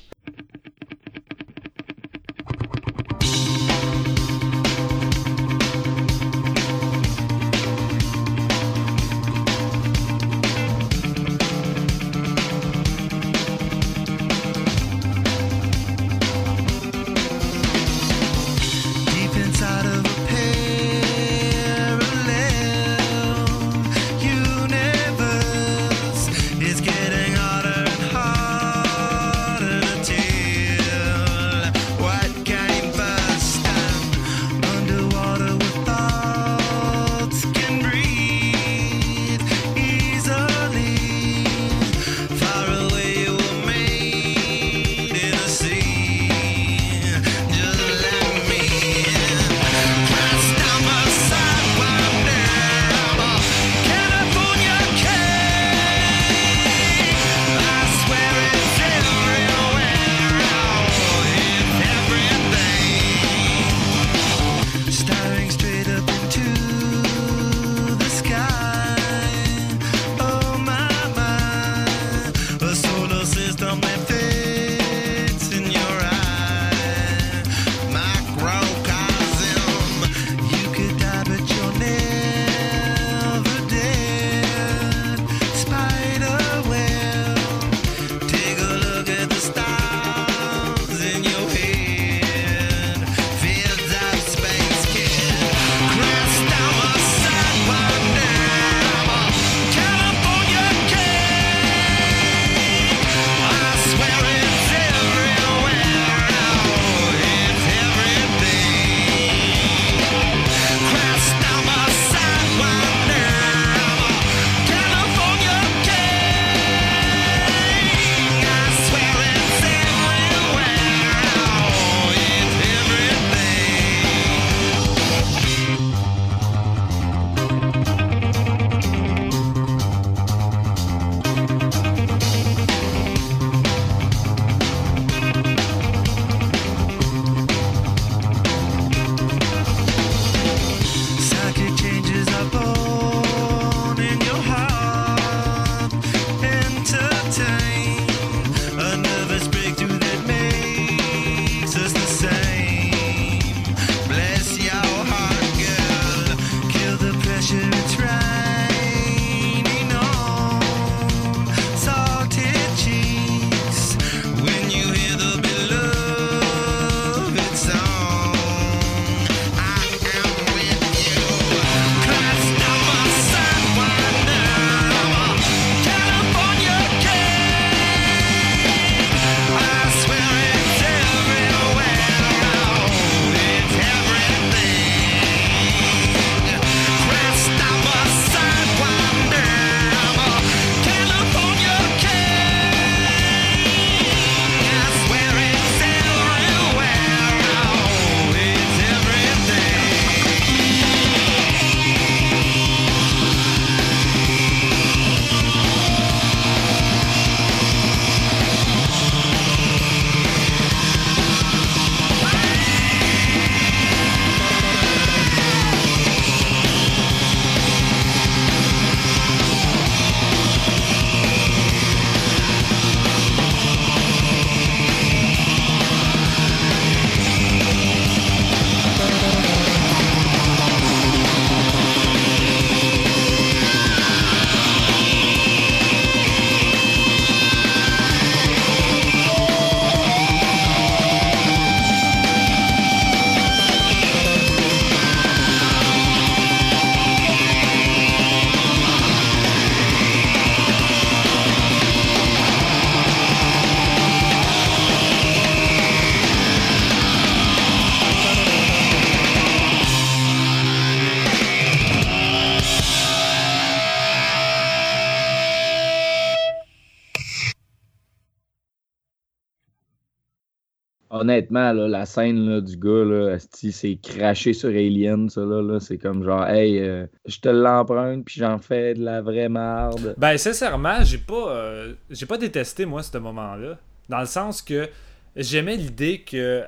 Honnêtement, la scène du gars, c'est craché sur Alien, ça, là, c'est comme genre, hey, euh, je te l'emprunte, puis j'en fais de la vraie marde. Ben, sincèrement, j'ai pas, euh, j'ai pas détesté, moi, ce moment-là. Dans le sens que j'aimais l'idée que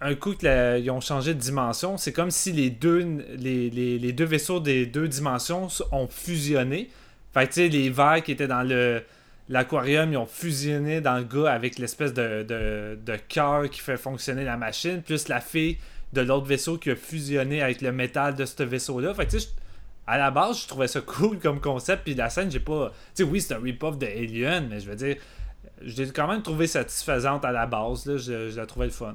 un coup qu'ils ont changé de dimension, c'est comme si les deux, les, les- deux vaisseaux des deux dimensions ont fusionné. Fait que, tu sais, les verres qui étaient dans le l'aquarium, ils ont fusionné dans le gars avec l'espèce de, de, cœur qui fait fonctionner la machine, plus la fille de l'autre vaisseau qui a fusionné avec le métal de ce vaisseau-là. Fait que, tu sais, à la base, je trouvais ça cool comme concept, puis la scène, j'ai pas... Tu sais, oui, c'est un rip-off de Alien, mais je veux dire, je l'ai quand même trouvé satisfaisante à la base, là. Je, la trouvais le fun.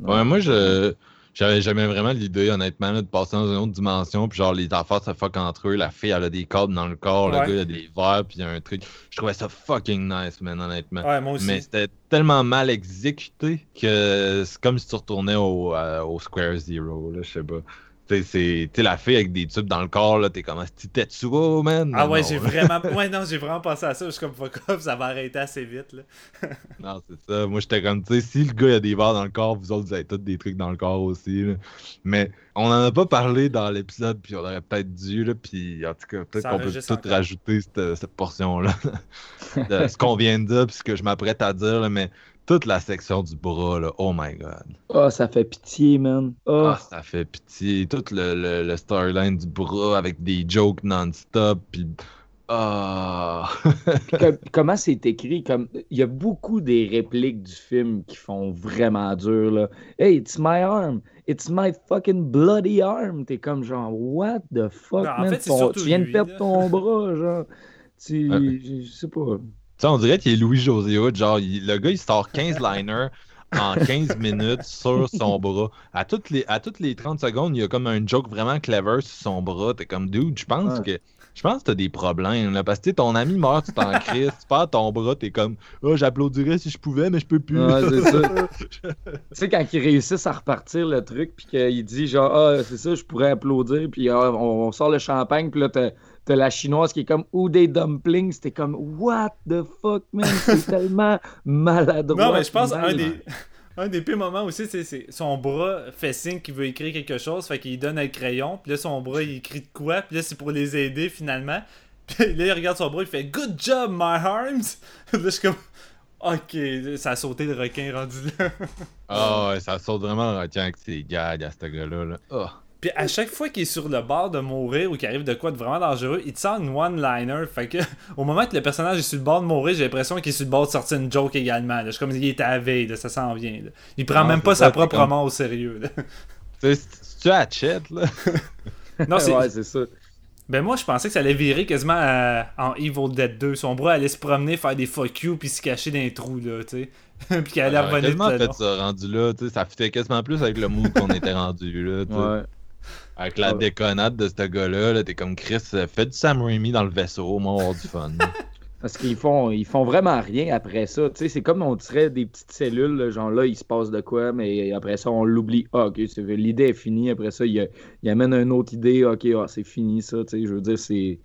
Ouais, moi, je j'avais jamais vraiment l'idée, honnêtement, là, de passer dans une autre dimension, puis genre, les affaires se fuck entre eux, la fille, elle a des cordes dans le corps, le gars, il a des verres, puis il y a un truc. Je trouvais ça fucking nice, man, honnêtement. Ouais, moi aussi. Mais c'était tellement mal exécuté que c'est comme si tu retournais au, euh, au Square Zero, là, je sais pas. Tu sais, c'est- la fille avec des tubes dans le corps, là, t'es comme, tu Tetsuo, man? Ah ouais, j'ai vraiment... Ouais, non, j'ai vraiment pensé à ça. Je suis comme, fuck off, ça va arrêter assez vite, là. Non, c'est ça. Moi, j'étais comme, tu sais, si le gars il a des verres dans le corps, vous autres, vous avez tous des trucs dans le corps aussi. là. Mais on en a pas parlé dans l'épisode, puis on aurait peut-être dû, là, puis en tout cas, peut-être qu'on peut enregistre tout encore. rajouter cette, cette portion-là de ce qu'on vient de dire, puis ce que je m'apprête à dire, là, mais toute la section du bras, là, oh my god. Ah, ça fait pitié, man. Ah, Ah, ça fait pitié. Tout le, le, le storyline du bras avec des jokes non-stop, puis... Ah... Comme- comment c'est écrit? Comme il y a beaucoup des répliques du film qui font vraiment dur là. Hey, it's my arm, it's my fucking bloody arm. T'es comme genre what the fuck, Non, en man? fait, Ton- tu viens de perdre là. ton bras, genre. Tu, Ouais. je je sais pas. Tu sais, on dirait qu'il est Louis José Hood, genre, il- le gars, il sort 15 liners en 15 minutes sur son bras. À toutes, les, à toutes les 30 secondes, il y a comme un joke vraiment clever sur son bras. T'es comme, dude, je pense Ouais. que je pense que t'as des problèmes, là, parce que tu sais, ton ami meurt, tu t'en crises, tu perds ton bras, t'es comme, oh, j'applaudirais si je pouvais, mais je peux plus. Ouais, c'est ça. tu sais, quand ils réussissent à repartir le truc, puis qu'il dit genre, ah, c'est ça, je pourrais applaudir, puis ah, on, on sort le champagne, puis là, t'as, t'as la chinoise qui est comme, ou des dumplings, c'était comme, what the fuck, man, c'est tellement maladroit. Non, mais je pense un des, un des pires moments aussi, c'est son bras fait signe qu'il veut écrire quelque chose, fait qu'il donne un crayon, puis là son bras il écrit de quoi, puis là c'est pour les aider finalement. Puis là il regarde son bras, il fait Good job, my arms! là je suis comme Ok, ça a sauté le requin rendu là. Ah ouais, ça saute vraiment le retien avec ses gags à ce gars-là. Là. Ah. Puis à chaque fois qu'il est sur le bord de mourir ou qu'il arrive de quoi de vraiment dangereux, il te sort une one-liner. Fait que au moment que le personnage est sur le bord de mourir, j'ai l'impression qu'il est sur le bord de sortir une joke également. là. Je suis comme il était à la veille, là, ça s'en vient. là. Il prend Non, même pas ça, sa propre comme- mort au sérieux. là. Tu sais, si tu à chat, là? Non, c'est. ouais, c'est ça. Ben moi je pensais que ça allait virer quasiment à- en Evil Dead 2. Son bras allait se promener, faire des fuck you, puis se cacher dans les trous, là, tu sais. puis qu'il allait J'aurais revenir quasiment tout fait ça rendu là, tu sais, ça fitait quasiment plus avec le mood qu'on était rendu là, tu sais. Ouais. Avec la Ouais. déconnade de ce gars-là, là, t'es comme Chris, euh, fais du Sam Raimi dans le vaisseau, au moins on va avoir du fun. Parce qu'ils font, ils font vraiment rien après ça. Tu sais, c'est comme on dirait des petites cellules, là, genre là, il se passe de quoi, mais après ça, on l'oublie. Ah, ok, l'idée est finie. Après ça, il, il amène une autre idée. Ok, ah, c'est fini ça. Tu sais, je veux dire, c'est.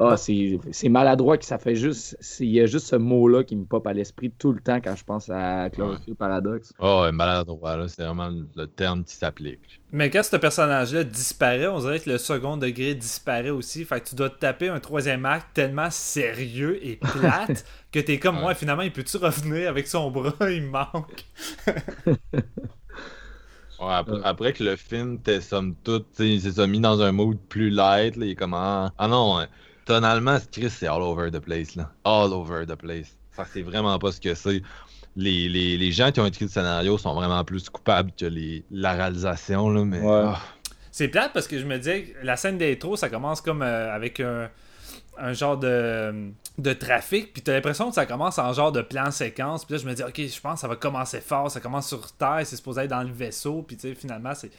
Ah, c'est c'est maladroit que ça fait juste. Il y a juste ce mot-là qui me pop à l'esprit tout le temps quand je pense à Cloverfield Paradox. Oh, ouais, maladroit, là, c'est vraiment le terme qui s'applique. Mais quand ce personnage-là disparaît, on dirait que le second degré disparaît aussi. Fait que tu dois te taper un troisième acte tellement sérieux et plate que t'es comme, Ouais. ouais, finalement, il peut-tu revenir avec son bras? Il me manque. Ouais, après, Ouais. après que le film t'est somme toute, tu sais, il s'est mis dans un mood plus light, là, il est comme ah, ah non, ouais. Tonalement, Chris, c'est all over the place, là. All over the place. Ça, c'est vraiment pas ce que c'est. Les, les, les gens qui ont écrit le scénario sont vraiment plus coupables que les, la réalisation, là, mais. Ouais. ah. C'est plate parce que je me disais, que la scène d'intro, ça commence comme euh, avec un, un genre de, de trafic, puis t'as l'impression que ça commence en genre de plan séquence, puis là je me dis, ok, je pense que ça va commencer fort, ça commence sur Terre, c'est supposé être dans le vaisseau, puis tu sais, finalement, c'est,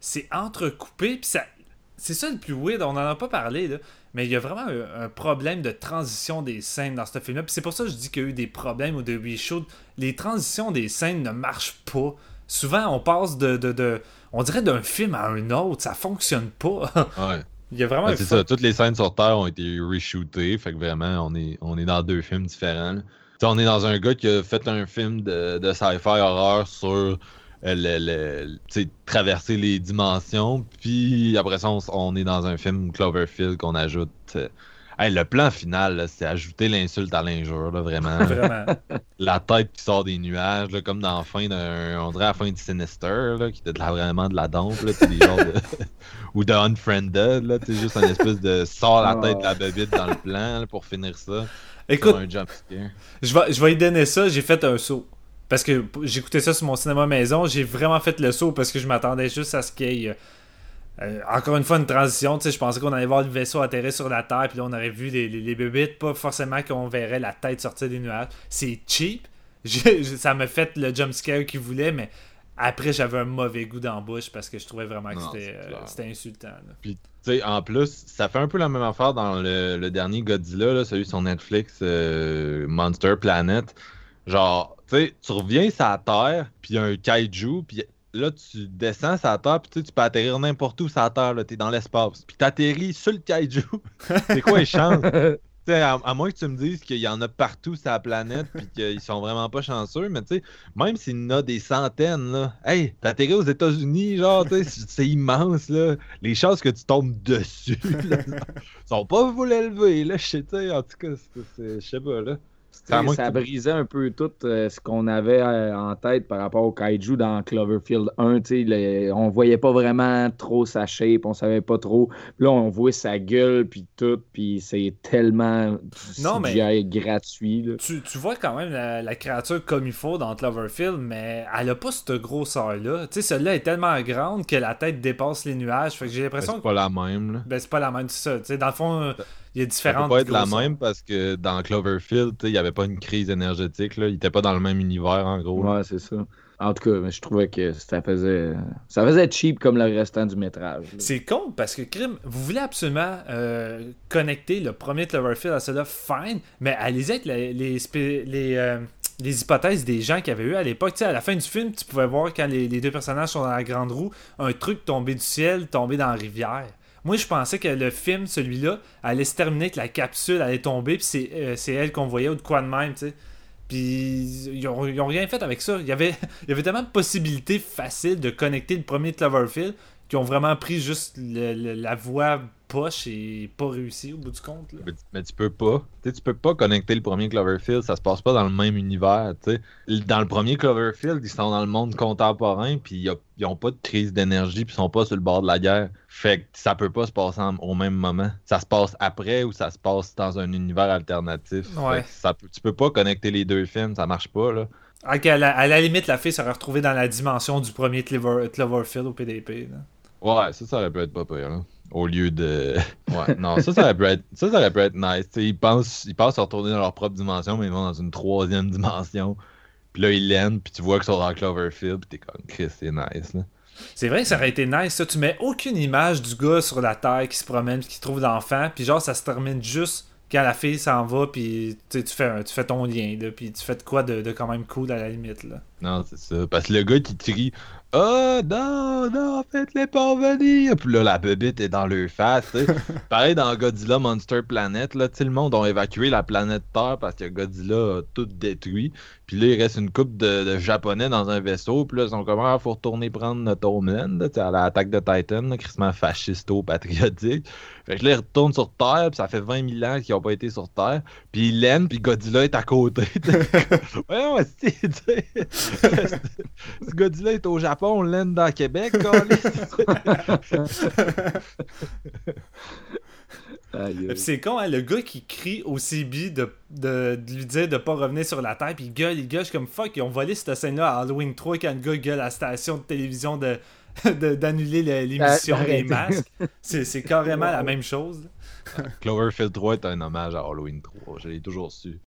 c'est entrecoupé, puis ça. C'est ça le plus weird, on en a pas parlé, là, mais il y a vraiment un, un problème de transition des scènes dans ce film-là, puis c'est pour ça que je dis qu'il y a eu des problèmes ou de reshoot. Les transitions des scènes ne marchent pas. Souvent, on passe de, de, de on dirait d'un film à un autre, ça fonctionne pas. Ouais. Il y a vraiment un c'est ça, toutes les scènes sur Terre ont été reshootées, fait que vraiment, on est, on est dans deux films différents. là. Tu sais, sais, on est dans un gars qui a fait un film de, de sci-fi horreur sur le, le- traverser les dimensions. Puis après ça, on, est dans un film Cloverfield qu'on ajoute. euh, hey, le plan final, c'est ajouter l'insulte à l'injure, vraiment. Vraiment. la tête qui sort des nuages, là, comme dans la fin d'un. On dirait la fin de Sinister, là, qui était de la- vraiment de la dompe, là, de. Ou de Unfriended, là, juste un espèce de sort la tête de la bébite dans le plan là, pour finir ça. Écoute, un jump scare. je vais, je vais y donner ça, j'ai fait un saut. Parce que j'écoutais ça sur mon cinéma maison, j'ai vraiment fait le saut parce que je m'attendais juste à ce qu'il y ait. euh, euh, encore une fois, une transition. Tu sais, je pensais qu'on allait voir le vaisseau atterrir sur la Terre, puis là, on aurait vu les, les, les bébites, pas forcément qu'on verrait la tête sortir des nuages. C'est cheap. Ça m'a fait le jump scare qu'il voulait, mais après, j'avais un mauvais goût dans la bouche parce que je trouvais vraiment que c'était euh, c'était insultant. là. Puis, tu sais, en plus, ça fait un peu la même affaire dans le, le dernier Godzilla, là, celui sur Netflix, euh, Monster Planet. Genre, tu sais, tu reviens sur la Terre, puis il y a un kaiju, puis là, tu descends sur la Terre, puis tu peux atterrir n'importe où sur la Terre, là, t'es dans l'espace. Puis t'atterris sur le kaiju. C'est quoi les chances? Tu sais, à, à moins que tu me dises qu'il y en a partout sur la planète, puis qu'ils sont vraiment pas chanceux, mais tu sais, même s'il y en a des centaines, là, hey, t'atterris aux États-Unis, genre, tu sais, c'est immense, là. Les chances que tu tombes dessus, là, sont pas vous l'élever, là, je sais, en tout cas, je sais pas, là. C'est Ça, brisait un peu tout euh, ce qu'on avait euh, en tête par rapport au kaiju dans Cloverfield 1. tu sais, le- on voyait pas vraiment trop sa shape, on savait pas trop. Puis là, on voit sa gueule, puis tout, puis c'est tellement Non, mais- CGI gratuit. Tu, tu vois quand même la, la créature comme il faut dans Cloverfield, mais elle a pas cette grosseur-là. Tu sais, celle-là est tellement grande que la tête dépasse les nuages. Fait que j'ai Ben, l'impression C'est que pas la même, là. ben, c'est pas la même, c'est ça. Tu sais, dans le fond, euh, il y a Ça différentes peut pas être la même parce que dans Cloverfield, il y avait pas une crise énergétique, là. Il était pas dans le même univers, en gros. Ouais, c'est ça. En tout cas, je trouvais que ça faisait ça faisait cheap comme le restant du métrage. C'est con parce que Crime, vous voulez absolument euh, connecter le premier Cloverfield à celui-là, fine, mais allez-y avec les, les, euh, les hypothèses des gens qu'il y avait eu à l'époque. À la fin du film, tu pouvais voir quand les, les deux personnages sont dans la grande roue, un truc tomber du ciel, tomber dans la rivière. Moi, je pensais que le film, celui-là, allait se terminer que la capsule allait tomber, puis c'est euh, c'est elle qu'on voyait ou de quoi de même, tu sais. Puis ils ont, rien fait avec ça. Il y avait, il y avait tellement de possibilités faciles de connecter le premier Cloverfield qui ont vraiment pris juste la voie poche et pas réussi au bout du compte. là. Mais, tu- mais tu peux pas. Tu sais, tu peux pas connecter le premier Cloverfield, ça se passe pas dans le même univers. tu sais. L- Dans le premier Cloverfield, ils sont dans le monde contemporain, puis y a- ils ont pas de crise d'énergie, puis ils sont pas sur le bord de la guerre. Fait que ça peut pas se passer en- au même moment. Ça se passe après ou ça se passe dans un univers alternatif. Ouais. Ça peut- tu peux pas connecter les deux films, ça marche pas. là. Ok, à, la, à la limite, la fille serait retrouvée dans la dimension du premier Clover- Cloverfield au PDP. là. Ouais, ça, ça aurait pu être pas pire. là. Au lieu de. Ouais, non, ça, ça aurait pu être, ça, ça aurait pu être nice. Ils, pensent, ils pensent à retourner dans leur propre dimension, mais ils vont dans une troisième dimension. Puis là, ils l'aiment, puis tu vois qu'ils sont dans Cloverfield, puis t'es comme, Chris, c'est nice. Là. C'est vrai que ça aurait été nice, ça. Tu mets aucune image du gars sur la terre qui se promène, qui trouve l'enfant, puis genre, ça se termine juste quand la fille s'en va, puis tu fais, un- tu fais ton lien, là, puis tu fais de quoi de, de quand même cool à la limite, là. Non, c'est ça. Parce que le gars qui crie Oh non, non, faites-les pas venir. Puis là, la bébite est dans le face. Pareil dans Godzilla Monster Planet. Là, tu sais, le monde a évacué la planète Terre parce que Godzilla a tout détruit. Puis là, il reste une coupe de, de Japonais dans un vaisseau. Puis là, ils sont comme Ah, faut retourner prendre notre homeland à l'attaque de Titan, là, fascisto-patriotique. Fait que là, ils retournent sur Terre. Puis ça fait 20 000 ans qu'ils n'ont pas été sur Terre. Puis ils l'aiment. Puis Godzilla est à côté. ouais, ouais, c'est. Ce Godzilla est au Japon, on l'aime dans Québec, c'est con, hein, le gars qui crie au CB de, de, de lui dire de pas revenir sur la Terre, puis il gueule, il gueule, je suis comme fuck, ils ont volé cette scène-là à Halloween 3 quand le gars gueule à la station de télévision de- d'annuler le- l'émission Ah, des masques. C'est c'est carrément la même chose. Cloverfield 3 est un hommage à Halloween 3, je l'ai toujours su.